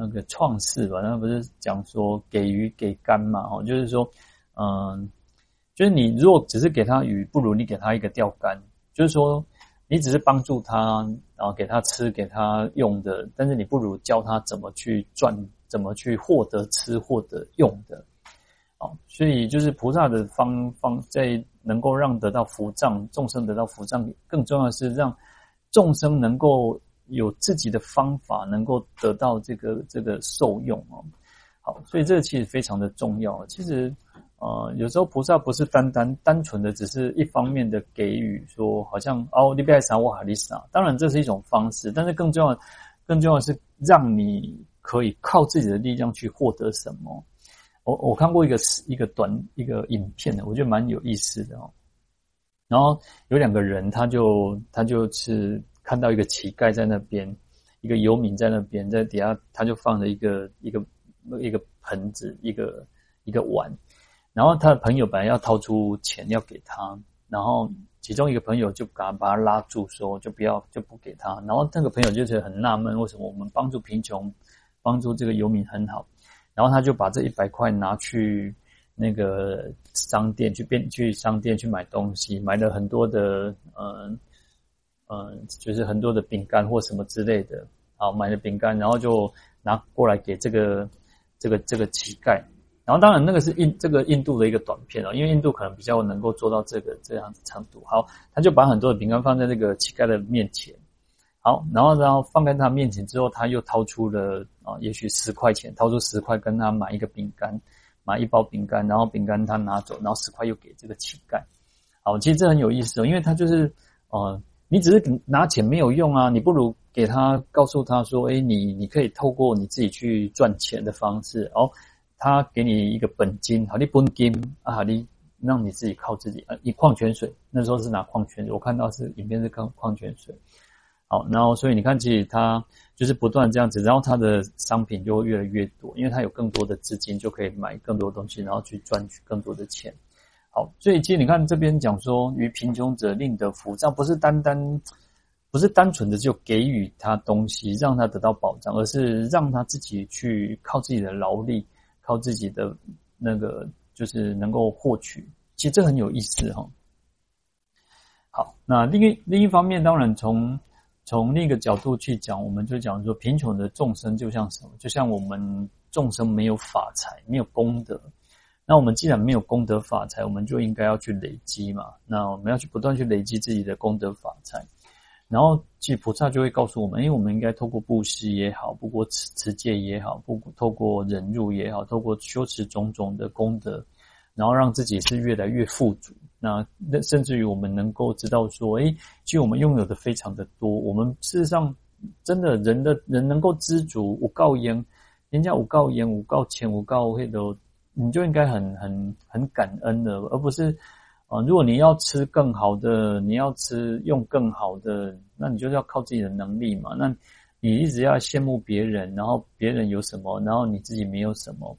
A: 那个创世吧，那不是讲说给鱼给竿嘛？哦，就是说，嗯，就是你如果只是给他鱼，不如你给他一个钓竿。就是说，你只是帮助他，然后给他吃，给他用的，但是你不如教他怎么去赚，怎么去获得吃，获得用的。哦，所以就是菩萨的方方在能够让得到福藏，众生得到福藏，更重要的是让众生能够。有自己的方法，能够得到这个这个受用哦。好，所以这个其实非常的重要。其实，呃，有时候菩萨不是单单单纯的只是一方面的给予，说好像哦，你不要赏我哈利撒。当然这是一种方式，但是更重要，更重要的是让你可以靠自己的力量去获得什么。我我看过一个一个短一个影片的，我觉得蛮有意思的哦。然后有两个人，他就他就是。看到一个乞丐在那边，一个游民在那边，在底下他就放着一个一个一个盆子，一个一个碗，然后他的朋友本来要掏出钱要给他，然后其中一个朋友就赶把他拉住，说就不要就不给他，然后那个朋友就觉得很纳闷，为什么我们帮助贫穷，帮助这个游民很好，然后他就把这一百块拿去那个商店去变去商店去买东西，买了很多的嗯。嗯，就是很多的饼干或什么之类的，好，买了饼干，然后就拿过来给这个这个这个乞丐。然后当然那个是印这个印度的一个短片哦，因为印度可能比较能够做到这个这样子长度。好，他就把很多的饼干放在那个乞丐的面前。好，然后然后放在他面前之后，他又掏出了啊，也许十块钱，掏出十块跟他买一个饼干，买一包饼干，然后饼干他拿走，然后十块又给这个乞丐。好，其实这很有意思哦，因为他就是呃。你只是拿钱没有用啊！你不如给他告诉他说：“哎，你你可以透过你自己去赚钱的方式哦。”他给你一个本金，好，你本金啊，好你让你自己靠自己啊。以矿泉水那时候是拿矿泉水，我看到是影片是矿矿泉水。好，然后所以你看，其实他就是不断这样子，然后他的商品就会越来越多，因为他有更多的资金，就可以买更多东西，然后去赚取更多的钱。好，所以其实你看这边讲说，与贫穷者令得福障，不是单单，不是单纯的就给予他东西，让他得到保障，而是让他自己去靠自己的劳力，靠自己的那个，就是能够获取。其实这很有意思哈。好，那另一另一方面，当然从从另一个角度去讲，我们就讲说，贫穷的众生就像什么？就像我们众生没有法财，没有功德。那我们既然没有功德法财，我们就应该要去累积嘛。那我们要去不断去累积自己的功德法财，然后其实菩萨就会告诉我们，因为我们应该透过布施也好，不过持持戒也好，不过透过忍辱也好，透过修持种种的功德，然后让自己是越来越富足。那那甚至于我们能够知道说，诶，其实我们拥有的非常的多。我们事实上真的人的人能够知足，无告言，人家无告言，无告钱，无告会都，你就应该很很很感恩的，而不是啊、如果你要吃更好的，你要吃用更好的，那你就是要靠自己的能力嘛。那你一直要羡慕别人，然后别人有什么，然后你自己没有什么，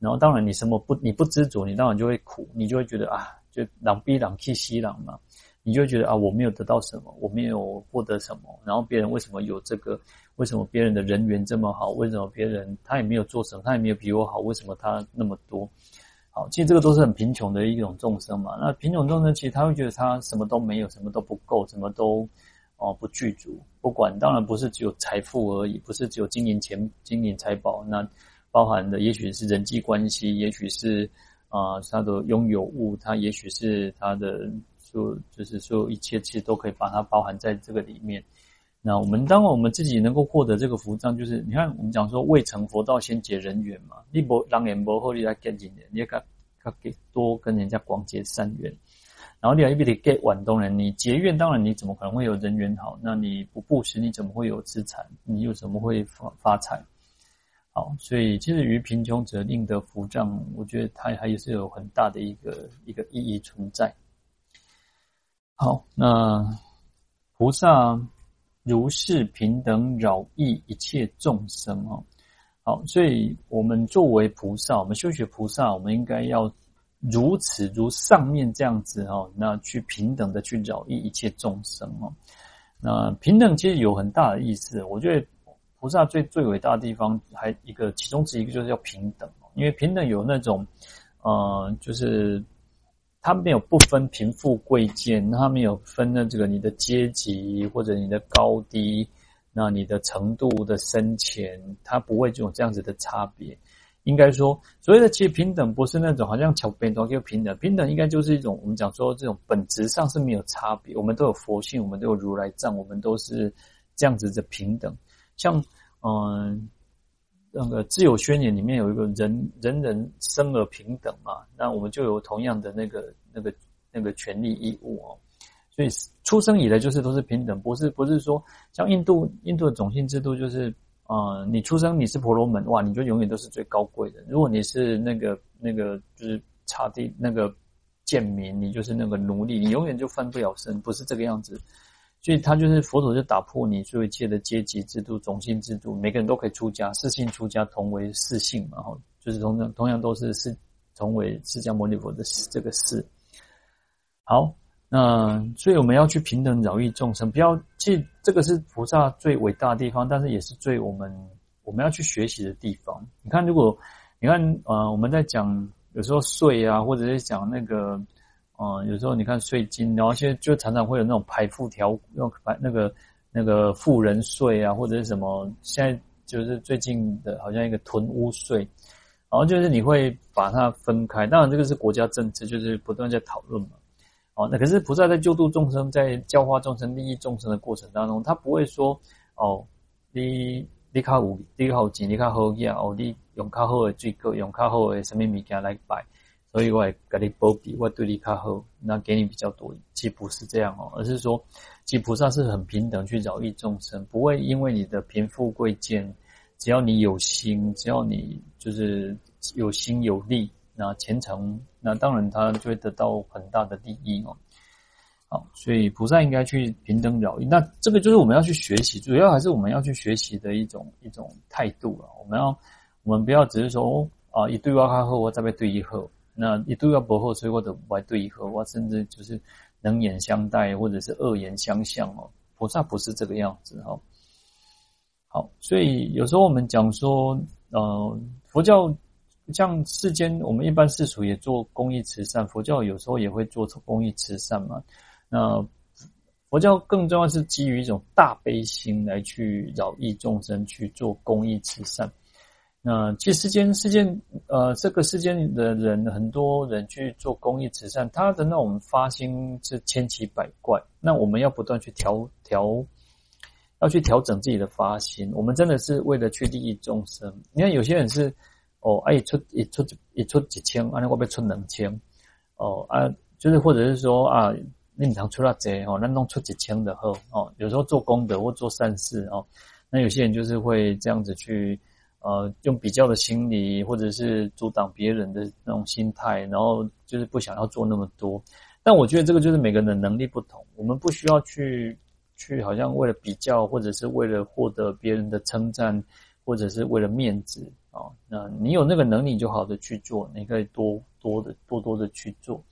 A: 然后当然你什么不你不知足，你当然就会苦，你就会觉得啊，就狼逼狼气西狼嘛。你就觉得啊，我没有得到什么，我没有获得什么，然后别人为什么有这个？为什么别人的人缘这么好？为什么别人他也没有做什么，他也没有比我好？为什么他那么多？好，其实这个都是很贫穷的一种众生嘛。那贫穷众生其实他会觉得他什么都没有，什么都不够，什么都哦不具足。不管当然不是只有财富而已，不是只有金银钱、金银财宝，那包含的也许是人际关系，也许是啊、他的拥有物，他也许是他的。就就是说，一切其实都可以把它包含在这个里面。那我们当我们自己能够获得这个福障，就是你看，我们讲说未成佛道先结人缘嘛，你不让人不后，你来跟人，你也可可给多跟人家广结善缘。然后你要一笔得给晚东人，你结怨，当然你怎么可能会有人缘好？那你不布施，你怎么会有资产？你又怎么会发发财？好，所以其实于贫穷者令得福障，我觉得它还是有很大的一个一个意义存在。好，那菩萨如是平等饶益一切众生哦。好，所以我们作为菩萨，我们修学菩萨，我们应该要如此如上面这样子哦，那去平等的去饶益一切众生哦。那平等其实有很大的意思，我觉得菩萨最最伟大的地方，还一个其中之一个就是要平等，因为平等有那种，呃，就是。他没有不分贫富贵贱，他没有分的这个你的阶级或者你的高低，那你的程度的深浅，他不会有这样子的差别。应该说，所谓的其实平等不是那种好像桥边都就平等，平等应该就是一种我们讲说这种本质上是没有差别。我们都有佛性，我们都有如来藏，我们都是这样子的平等。像嗯。那个自由宣言里面有一个人人人生而平等嘛，那我们就有同样的那个那个那个权利义务哦。所以出生以来就是都是平等，不是不是说像印度印度的种姓制度就是，呃，你出生你是婆罗门哇，你就永远都是最高贵的。如果你是那个那个就是差地那个贱民，你就是那个奴隶，你永远就翻不了身，不是这个样子。所以他就是佛陀就打破你所有一切的阶级制度、种姓制度，每个人都可以出家，四姓出家同为四姓嘛，哈，就是同样同样都是是同为释迦牟尼佛的这个事。好，那所以我们要去平等饶益众生，不要，其实这个是菩萨最伟大的地方，但是也是最我们我们要去学习的地方。你看，如果你看，呃，我们在讲有时候税啊，或者是讲那个。嗯，有时候你看税金，然后现在就常常会有那种排富条，用排那个那个富人税啊，或者是什么，现在就是最近的，好像一个囤屋税，然后就是你会把它分开。当然，这个是国家政策，就是不断在讨论嘛。哦，那可是菩萨在救度众生，在教化众生、利益众生的过程当中，他不会说哦，你你靠五，你靠钱，你靠好嘢哦，你用较好的水果，用较好的什么物件来拜。所以我也给你保庇，我对你较好，那给你比较多。其实不是这样哦，而是说，其实菩萨是很平等去饶益众生，不会因为你的贫富贵贱，只要你有心，只要你就是有心有力，那虔诚，那当然他就会得到很大的利益哦。好，所以菩萨应该去平等饶益，那这个就是我们要去学习，主要还是我们要去学习的一种一种态度了。我们要，我们不要只是说哦啊，一对我较好，我再被对一好。那一度要薄厚，所以我的外对以后，我甚至就是冷眼相待，或者是恶言相向哦。菩萨不是这个样子哈。好，所以有时候我们讲说，呃，佛教像世间，我们一般世俗也做公益慈善，佛教有时候也会做公益慈善嘛。那佛教更重要是基于一种大悲心来去饶益众生，去做公益慈善。那其实世间世间呃，这个世间的人，很多人去做公益慈善，他的那种发心是千奇百怪。那我们要不断去调调，要去调整自己的发心。我们真的是为了去利益众生。你看有些人是哦，哎，出一出一出几千，啊，那会不会出两千？哦啊，就是或者是说啊，你常出到贼哦，那弄出几千的后哦，有时候做功德或做善事哦，那有些人就是会这样子去呃，用比较的心理，或者是阻挡别人的那种心态，然后就是不想要做那么多。但我觉得这个就是每个人的能力不同，我们不需要去去好像为了比较，或者是为了获得别人的称赞，或者是为了面子。哦，那你有那个能力就好的去做，你可以多多的多多的去做。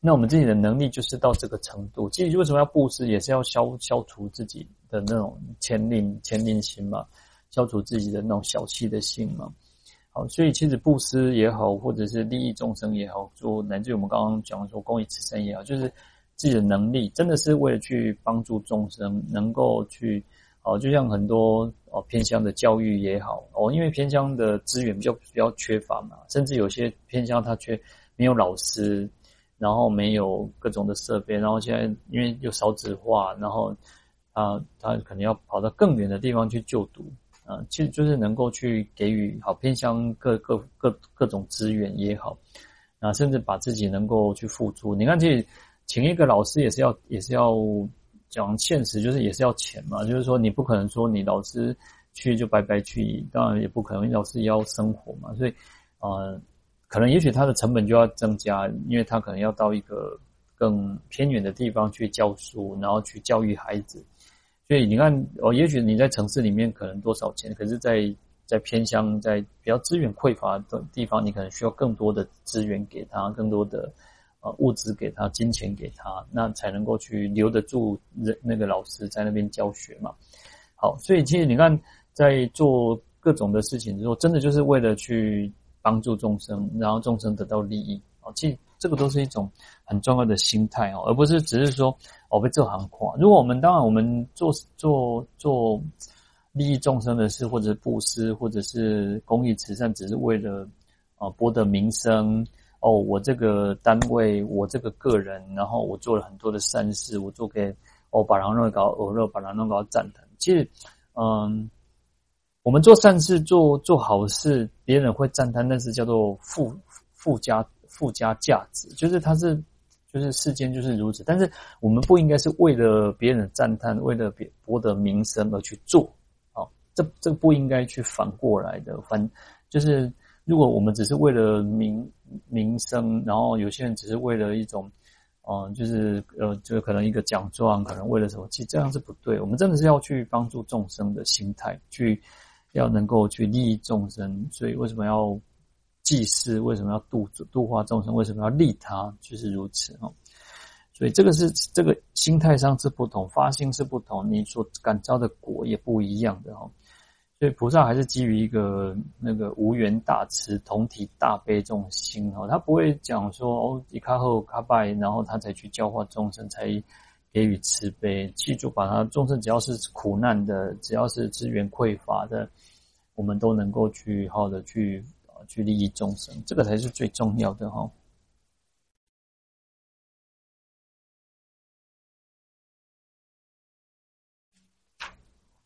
A: 那我们自己的能力就是到这个程度。其实为什么要布施，也是要消消除自己的那种慳吝慳吝心嘛，消除自己的那种小气的心嘛。好，所以其实布施也好，或者是利益众生也好，做乃至我们刚刚讲说公益慈善也好，就是自己的能力真的是为了去帮助众生，能够去。哦，就像很多哦偏乡的教育也好哦，因为偏乡的资源比较比较缺乏嘛，甚至有些偏乡它缺没有老师，然后没有各种的设备，然后现在因为又少子化，然后啊他可能要跑到更远的地方去就读其实就是能够去给予好偏向各各各各种资源也好啊，甚至把自己能够去付出。你看，这请一个老师也是要也是要。讲现实就是也是要钱嘛，就是说你不可能说你老师去就白白去，当然也不可能，老师也要生活嘛，所以呃，可能也许他的成本就要增加，因为他可能要到一个更偏远的地方去教书，然后去教育孩子。所以你看哦，也许你在城市里面可能多少钱，可是在在偏乡，在比较资源匮乏的地方，你可能需要更多的资源给他，更多的。啊，物资给他，金钱给他，那才能够去留得住人那个老师在那边教学嘛。好，所以其实你看，在做各种的事情之后，真的就是为了去帮助众生，然后众生得到利益啊。其实这个都是一种很重要的心态哦，而不是只是说我被这行夸。如果我们当然我们做做做利益众生的事，或者是布施，或者是公益慈善，只是为了啊博得名声。哦，我这个单位，我这个个人，然后我做了很多的善事，我做给哦，把人弄搞鹅肉，把人弄搞赞腾。其实，嗯，我们做善事，做做好事，别人会赞叹，那是叫做附附加附加价值，就是它是就是世间就是如此。但是我们不应该是为了别人的赞叹，为了别博得名声而去做啊，这这不应该去反过来的，反就是。如果我们只是为了名名声，然后有些人只是为了一种，嗯、呃，就是呃，就可能一个奖状，可能为了什么，其实这样是不对。我们真的是要去帮助众生的心态，去要能够去利益众生。所以为什么要祭祀？为什么要度度化众生？为什么要利他？就是如此哈。所以这个是这个心态上是不同，发心是不同，你所感召的果也不一样的哈。所以菩萨还是基于一个那个无缘大慈、同体大悲这种心哦，他不会讲说哦，一卡后卡拜，然后他才去教化众生，才给予慈悲。记住，把他众生只要是苦难的，只要是资源匮乏的，我们都能够去好的去去利益众生，这个才是最重要的哈。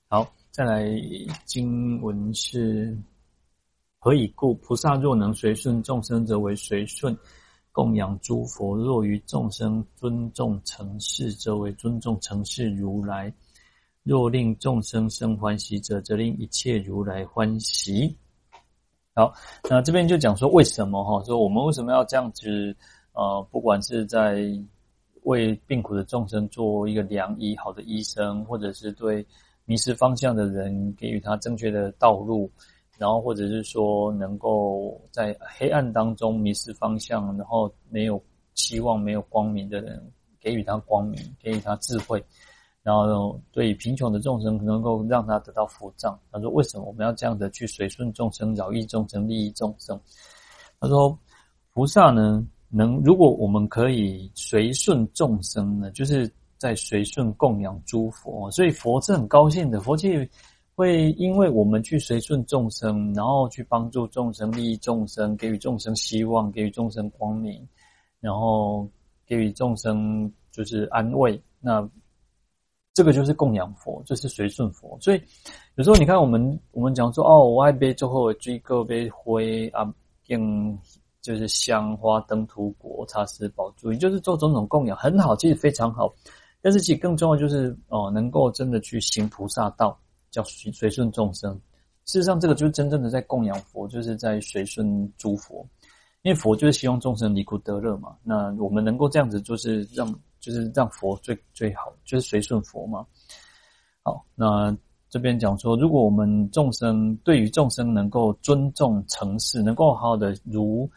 A: 好。再来经文是何以故？菩萨若能随顺众生，则为随顺；供养诸佛，若于众生尊重承事，则为尊重承事如来；若令众生生欢喜者，则令一切如来欢喜。好，那这边就讲说为什么哈？说我们为什么要这样子？呃，不管是在为病苦的众生做一个良医、好的医生，或者是对。迷失方向的人，给予他正确的道路，然后或者是说能够在黑暗当中迷失方向，然后没有希望、没有光明的人，给予他光明，给予他智慧，然后对贫穷的众生能够让他得到福障。他说：“为什么我们要这样的去随顺众生、饶益众生、利益众生？”他说：“菩萨呢，能如果我们可以随顺众生呢，就是。”在随顺供养诸佛，所以佛是很高兴的。佛界会因为我们去随顺众生，然后去帮助众生、利益众生、给予众生希望、给予众生光明，然后给予众生就是安慰。那这个就是供养佛，就是随顺佛。所以有时候你看，我们我们讲说哦，我爱背最后追个背灰啊，更就是香花灯涂果茶食宝珠，也就是做种种供养，很好，其实非常好。但是其实更重要就是哦，能够真的去行菩萨道，叫随随顺众生。事实上，这个就是真正的在供养佛，就是在随顺诸佛。因为佛就是希望众生离苦得乐嘛。那我们能够这样子，就是让就是让佛最最好，就是随顺佛嘛。好，那这边讲说，如果我们众生对于众生能够尊重承事，能够好好的如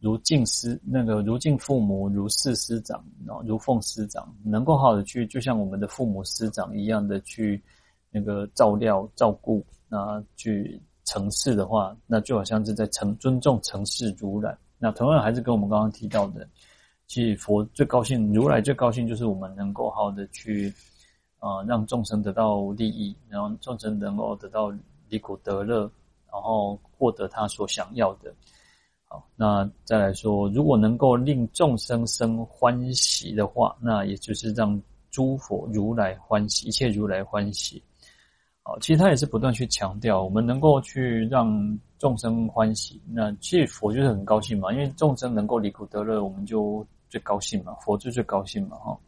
A: 如敬师那个如敬父母，如事师长，然后如奉师长，能够好的去，就像我们的父母师长一样的去那个照料照顾。那去承事的话，那就好像是在承尊重承事如来。那同样还是跟我们刚刚提到的，其实佛最高兴，如来最高兴就是我们能够好好的去啊、呃，让众生得到利益，然后众生能够得到离苦得乐，然后获得他所想要的。好，那再来说，如果能够令众生生欢喜的话，那也就是让诸佛如来欢喜，一切如来欢喜。好，其实他也是不断去强调，我们能够去让众生欢喜，那其实佛就是很高兴嘛，因为众生能够离苦得乐，我们就最高兴嘛，佛就最高兴嘛，哈。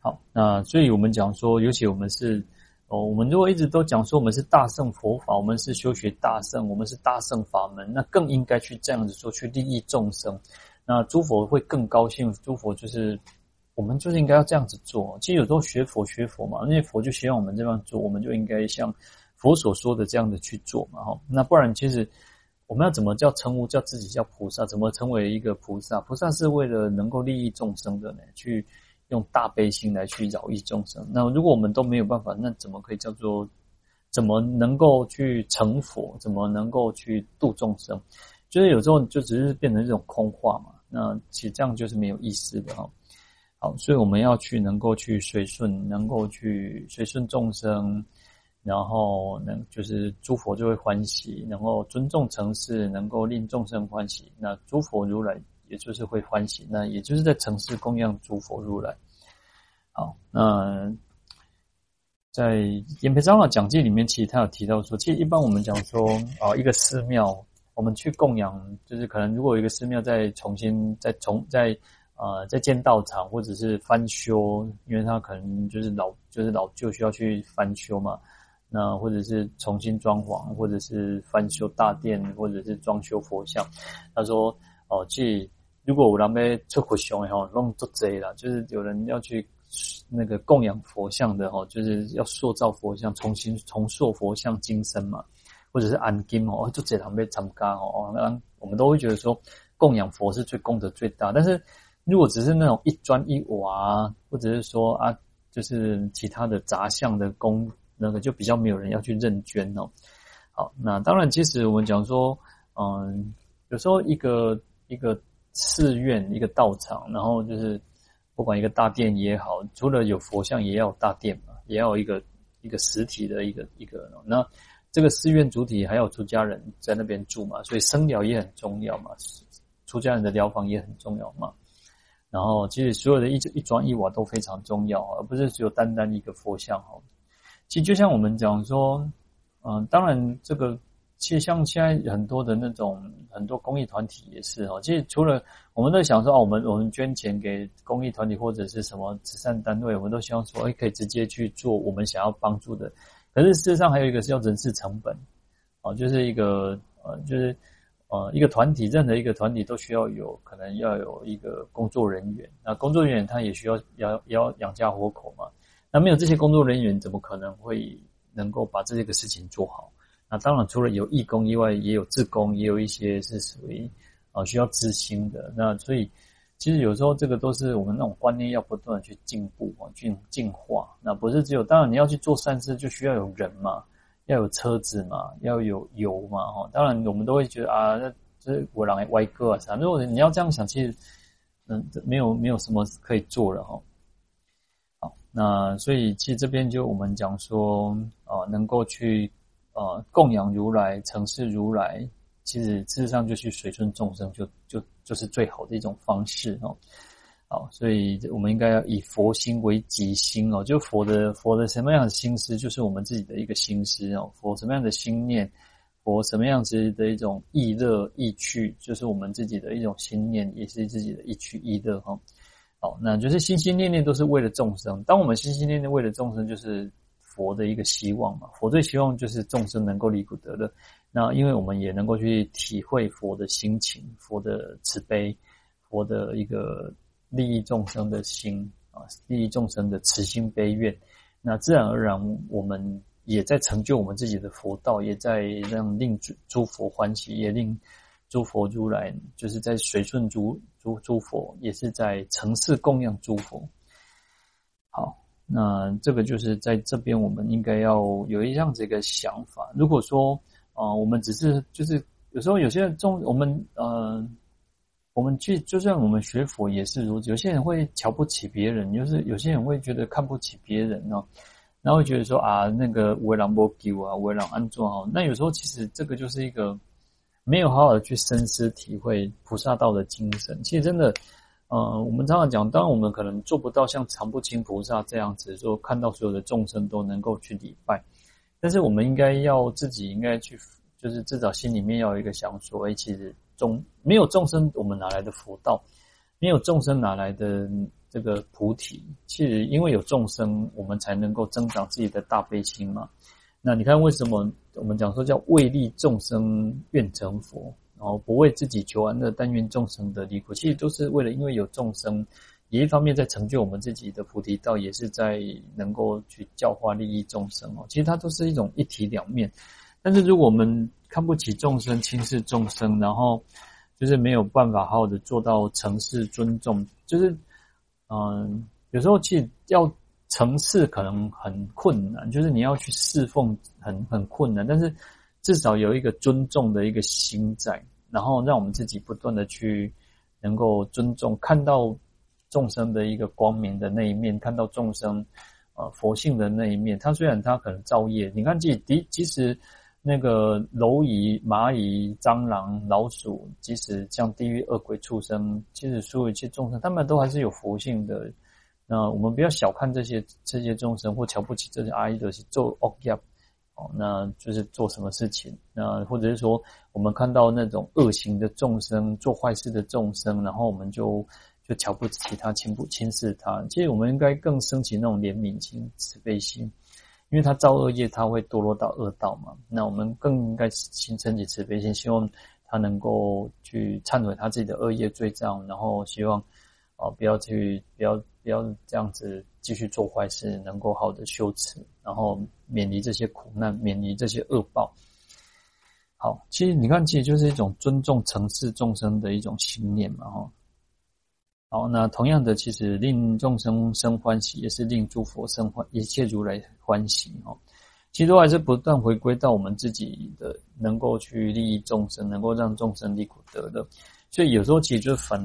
A: 好，那所以我们讲说，尤其我们是哦，我们如果一直都讲说我们是大圣佛法，我们是修学大圣，我们是大圣法门，那更应该去这样子做，去利益众生，那诸佛会更高兴，诸佛就是。我们就是应该要这样子做。其实有时候学佛学佛嘛，因为佛就希望我们这样做，我们就应该像佛所说的这样的去做嘛。哈，那不然其实我们要怎么叫称呼叫自己叫菩萨？怎么成为一个菩萨？菩萨是为了能够利益众生的呢？去用大悲心来去饶益众生。那如果我们都没有办法，那怎么可以叫做？怎么能够去成佛？怎么能够去度众生？就是有时候就只是变成一种空话嘛。那其实这样就是没有意思的哈。好，所以我们要去能够去随顺，能够去随顺众生，然后能就是诸佛就会欢喜，能够尊重城市，能够令众生欢喜，那诸佛如来也就是会欢喜，那也就是在城市供养诸佛如来。好，那在演培长老讲记里面，其实他有提到说，其实一般我们讲说啊，一个寺庙，我们去供养，就是可能如果一个寺庙再重新再重再。呃，在建道场或者是翻修，因为他可能就是老就是老旧需要去翻修嘛，那或者是重新装潢，或者是翻修大殿，或者是装修佛像。他说：“哦，即如果我那边出佛像的话，弄做贼了，就是有人要去那个供养佛像的哈，就是要塑造佛像，重新重塑佛像金身嘛，或者是安金哦，做贼他们参加哦，那我们都会觉得说供养佛是最功德最大，但是。如果只是那种一砖一瓦，或者是说啊，就是其他的杂项的工，那个就比较没有人要去认捐哦。好，那当然，其实我们讲说，嗯，有时候一个一个寺院、一个道场，然后就是不管一个大殿也好，除了有佛像，也要有大殿嘛，也要有一个一个实体的一个一个。那这个寺院主体还有出家人在那边住嘛，所以僧寮也很重要嘛，出家人的寮房也很重要嘛。然后，其实所有的一一砖一瓦都非常重要，而不是只有单单一个佛像哦。其实就像我们讲说，嗯，当然这个其实像现在很多的那种很多公益团体也是哈。其实除了我们在想说，哦，我们我们捐钱给公益团体或者是什么慈善单位，我们都希望说，哎，可以直接去做我们想要帮助的。可是事实上还有一个是叫人事成本，哦，就是一个呃，就是。呃，一个团体，任何一个团体都需要有可能要有一个工作人员。那工作人员他也需要要要养家活口嘛。那没有这些工作人员，怎么可能会能够把这些个事情做好？那当然，除了有义工以外，也有志工，也有一些是属于啊、需要知心的。那所以，其实有时候这个都是我们那种观念要不断的去进步啊，去进化。那不是只有，当然你要去做善事，就需要有人嘛。要有车子嘛，要有油嘛，哈，当然我们都会觉得啊，那这我让歪哥啊啥。如果你要这样想，其实嗯，没有没有什么可以做了哈。那所以其实这边就我们讲说啊，能够去啊供养如来，成事如来，其实事实上就去随顺众生就，就就是最好的一种方式哦。好，所以我们应该要以佛心为己心哦，就佛的佛的什么样的心思，就是我们自己的一个心思哦。佛什么样的心念，佛什么样子的一种意乐意趣，就是我们自己的一种心念，也是自己的意趣意乐哈。好，那就是心心念念都是为了众生。当我们心心念念为了众生，就是佛的一个希望嘛。佛最希望就是众生能够离苦得乐。那因为我们也能够去体会佛的心情、佛的慈悲、佛的一个利益众生的心啊，利益众生的慈心悲愿。那自然而然，我们也在成就我们自己的佛道，也在让令诸诸佛欢喜，也令诸佛如来就是在随顺诸。诸诸佛也是在城市供养诸佛。好，那这个就是在这边，我们应该要有一样子一个想法。如果说啊、我们只是就是有时候有些人中，我们呃，我们去就算我们学佛也是如此。有些人会瞧不起别人，就是有些人会觉得看不起别人哦，然后觉得说啊，那个为人不给我啊，为人安坐好。那有时候其实这个就是一个。没有好好的去深思体会菩萨道的精神，其实真的，呃，我们常常讲，当然我们可能做不到像常不清菩萨这样子，说看到所有的众生都能够去礼拜，但是我们应该要自己应该去，就是至少心里面要有一个想说，哎，其实众没有众生，我们哪来的佛道？没有众生哪来的这个菩提？其实因为有众生，我们才能够增长自己的大悲心嘛。那你看，为什么我们讲说叫为利众生愿成佛，然后不为自己求安乐，但愿众生得离苦？其实都是为了，因为有众生，也一方面在成就我们自己的菩提道，也是在能够去教化利益众生哦。其实它都是一种一体两面。但是如果我们看不起众生，轻视众生，然后就是没有办法好好的做到诚事尊重，就是嗯，有时候其实要。层次可能很困难，就是你要去侍奉很很困难，但是至少有一个尊重的一个心在，然后让我们自己不断的去能够尊重，看到众生的一个光明的那一面，看到众生呃佛性的那一面。他虽然他可能造业，你看即即即使那个蝼蚁、蚂蚁、蟑螂、老鼠，即使像地狱恶鬼畜生，即使所有一切众生，他们都还是有佛性的。那我们不要小看这些这些众生，或瞧不起这些阿依的去做恶业，哦，那就是做什么事情？那或者是说，我们看到那种恶行的众生，做坏事的众生，然后我们就就瞧不起他，轻不轻视他？其实我们应该更升起那种怜悯心、慈悲心，因为他造恶业，他会堕落到恶道嘛。那我们更应该心升起慈悲心，希望他能够去忏悔他自己的恶业罪障，然后希望。啊，不要去，不要不要这样子继续做坏事，能够好的修持，然后免离这些苦难，免离这些恶报。好，其实你看，其实就是一种尊重承事众生的一种信念嘛，哈。好，那同样的，其实令众生生欢喜，也是令诸佛生欢，一切如来欢喜，哈。其实都还是不断回归到我们自己的，能够去利益众生，能够让众生离苦得乐。所以有时候其实就是反。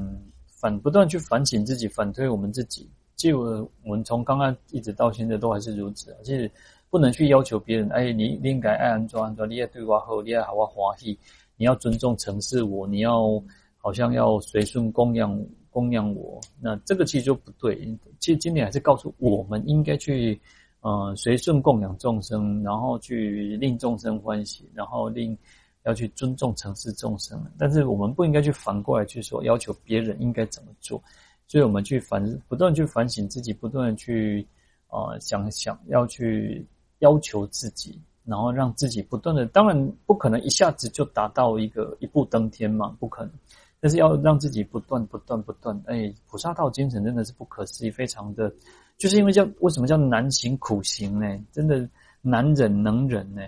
A: 反不断去反省自己，反推我们自己。就我们从刚刚一直到现在都还是如此啊。其实不能去要求别人，哎，你应该爱安怎安怎，你要对我好，你要好我欢喜，你要尊重承事我，你要好像要随顺供养供养我。那这个其实就不对。其实今天还是告诉我们应该去，呃，随顺供养众生，然后去令众生欢喜，然后令。要去尊重城市众生，但是我们不应该去反过来去说要求别人应该怎么做，所以我们去反不断去反省自己，不断的去呃想想要去要求自己，然后让自己不断的，当然不可能一下子就达到一个一步登天嘛，不可能，但是要让自己不断不断不断，哎，菩萨道精神真的是不可思议，非常的，就是因为叫为什么叫难行苦行呢？真的难忍能忍呢？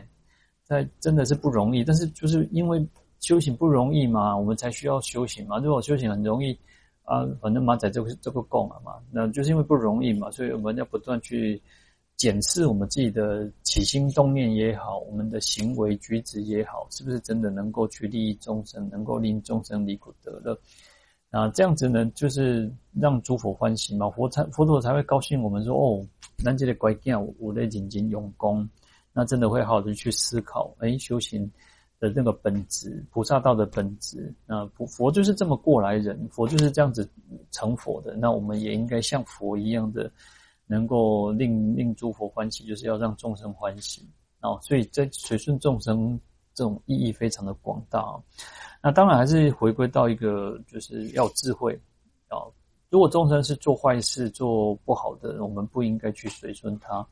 A: 在真的是不容易，但是就是因为修行不容易嘛，我们才需要修行嘛。如果修行很容易啊，反正马仔这个这个供了嘛，那就是因为不容易嘛，所以我们要不断去检视我们自己的起心动念也好，我们的行为举止也好，是不是真的能够去利益众生，能够令众生离苦得乐？啊这样子呢，就是让诸佛欢喜嘛，佛才佛陀才会高兴。我们说哦，咱这个乖囝，我的认真用功。那真的会好好的去思考，哎，修行的那个本质，菩萨道的本质。那佛佛就是这么过来人，佛就是这样子成佛的。那我们也应该像佛一样的，能够令令诸佛欢喜，就是要让众生欢喜。哦，所以在随顺众生这种意义非常的广大。那当然还是回归到一个，就是要智慧啊。如果众生是做坏事、做不好的，我们不应该去随顺他，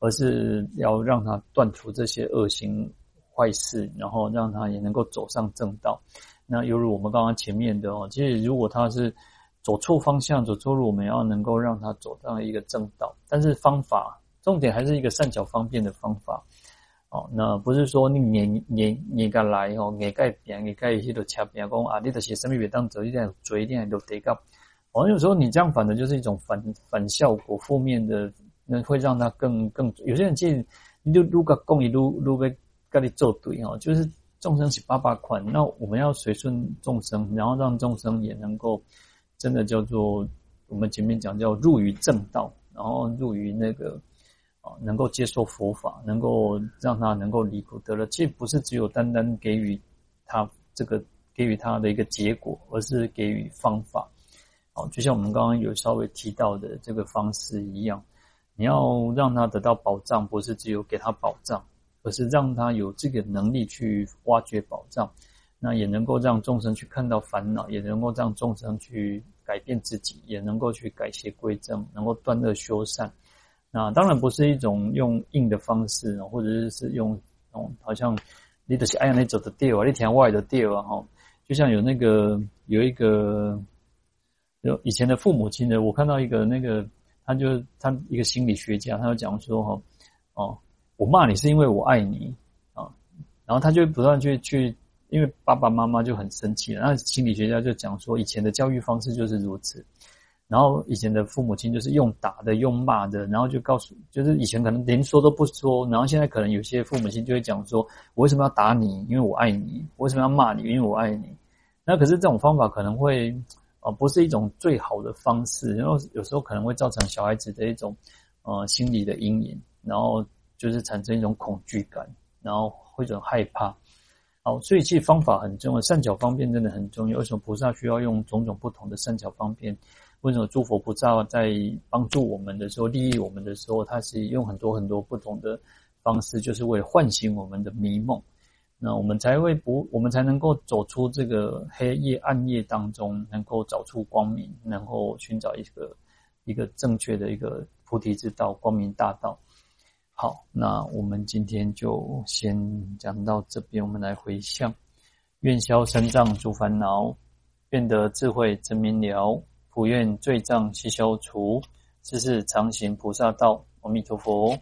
A: 而是要让他断除这些恶行坏事，然后让他也能够走上正道。那犹如我们刚刚前面的哦，其实如果他是走错方向、走错路，我们要能够让他走到一个正道。但是方法重点还是一个善巧方便的方法哦。那不是说你你你你个来哦，你改变你改一些都切变讲啊，你的写生命别当走一点嘴一点都得搞。哦，有时候你这样反的就是一种反反效果，负面的那会让他更更。有些人其实你就如果共一路路被跟你做对哦，就是众生是八八款，那我们要随顺众生，然后让众生也能够真的叫做我们前面讲叫入于正道，然后入于那个啊，能够接受佛法，能够让他能够离苦得乐。其实不是只有单单给予他这个给予他的一个结果，而是给予方法。哦，就像我们刚刚有稍微提到的这个方式一样，你要让他得到保障，不是只有给他保障，而是让他有这个能力去挖掘保障，那也能够让众生去看到烦恼，也能够让众生去改变自己，也能够去改邪归正，能够断恶修善。那当然不是一种用硬的方式，或者是是用哦，好像你的是哎呀，你走的地啊，你填外的地啊，哈，就像有那个有一个。有以前的父母亲的，我看到一个那个，他就他一个心理学家，他就讲说哈，哦，我骂你是因为我爱你啊，然后他就不断去去，因为爸爸妈妈就很生气了。那心理学家就讲说，以前的教育方式就是如此，然后以前的父母亲就是用打的，用骂的，然后就告诉，就是以前可能连说都不说，然后现在可能有些父母亲就会讲说，我为什么要打你？因为我爱你。我为什么要骂你？因为我爱你。那可是这种方法可能会。啊，不是一种最好的方式，然后有时候可能会造成小孩子的一种呃心理的阴影，然后就是产生一种恐惧感，然后会一种害怕。好，所以其实方法很重要，善巧方便真的很重要。为什么菩萨需要用种种不同的善巧方便？为什么诸佛菩萨在帮助我们的时候、利益我们的时候，他是用很多很多不同的方式，就是为了唤醒我们的迷梦。那我们才会不，我们才能够走出这个黑夜暗夜当中，能够找出光明，能够寻找一个一个正确的一个菩提之道、光明大道。好，那我们今天就先讲到这边，我们来回向，愿消三障诸烦恼，愿得智慧真明了，普愿罪障悉消除，世世常行菩萨道。阿弥陀佛。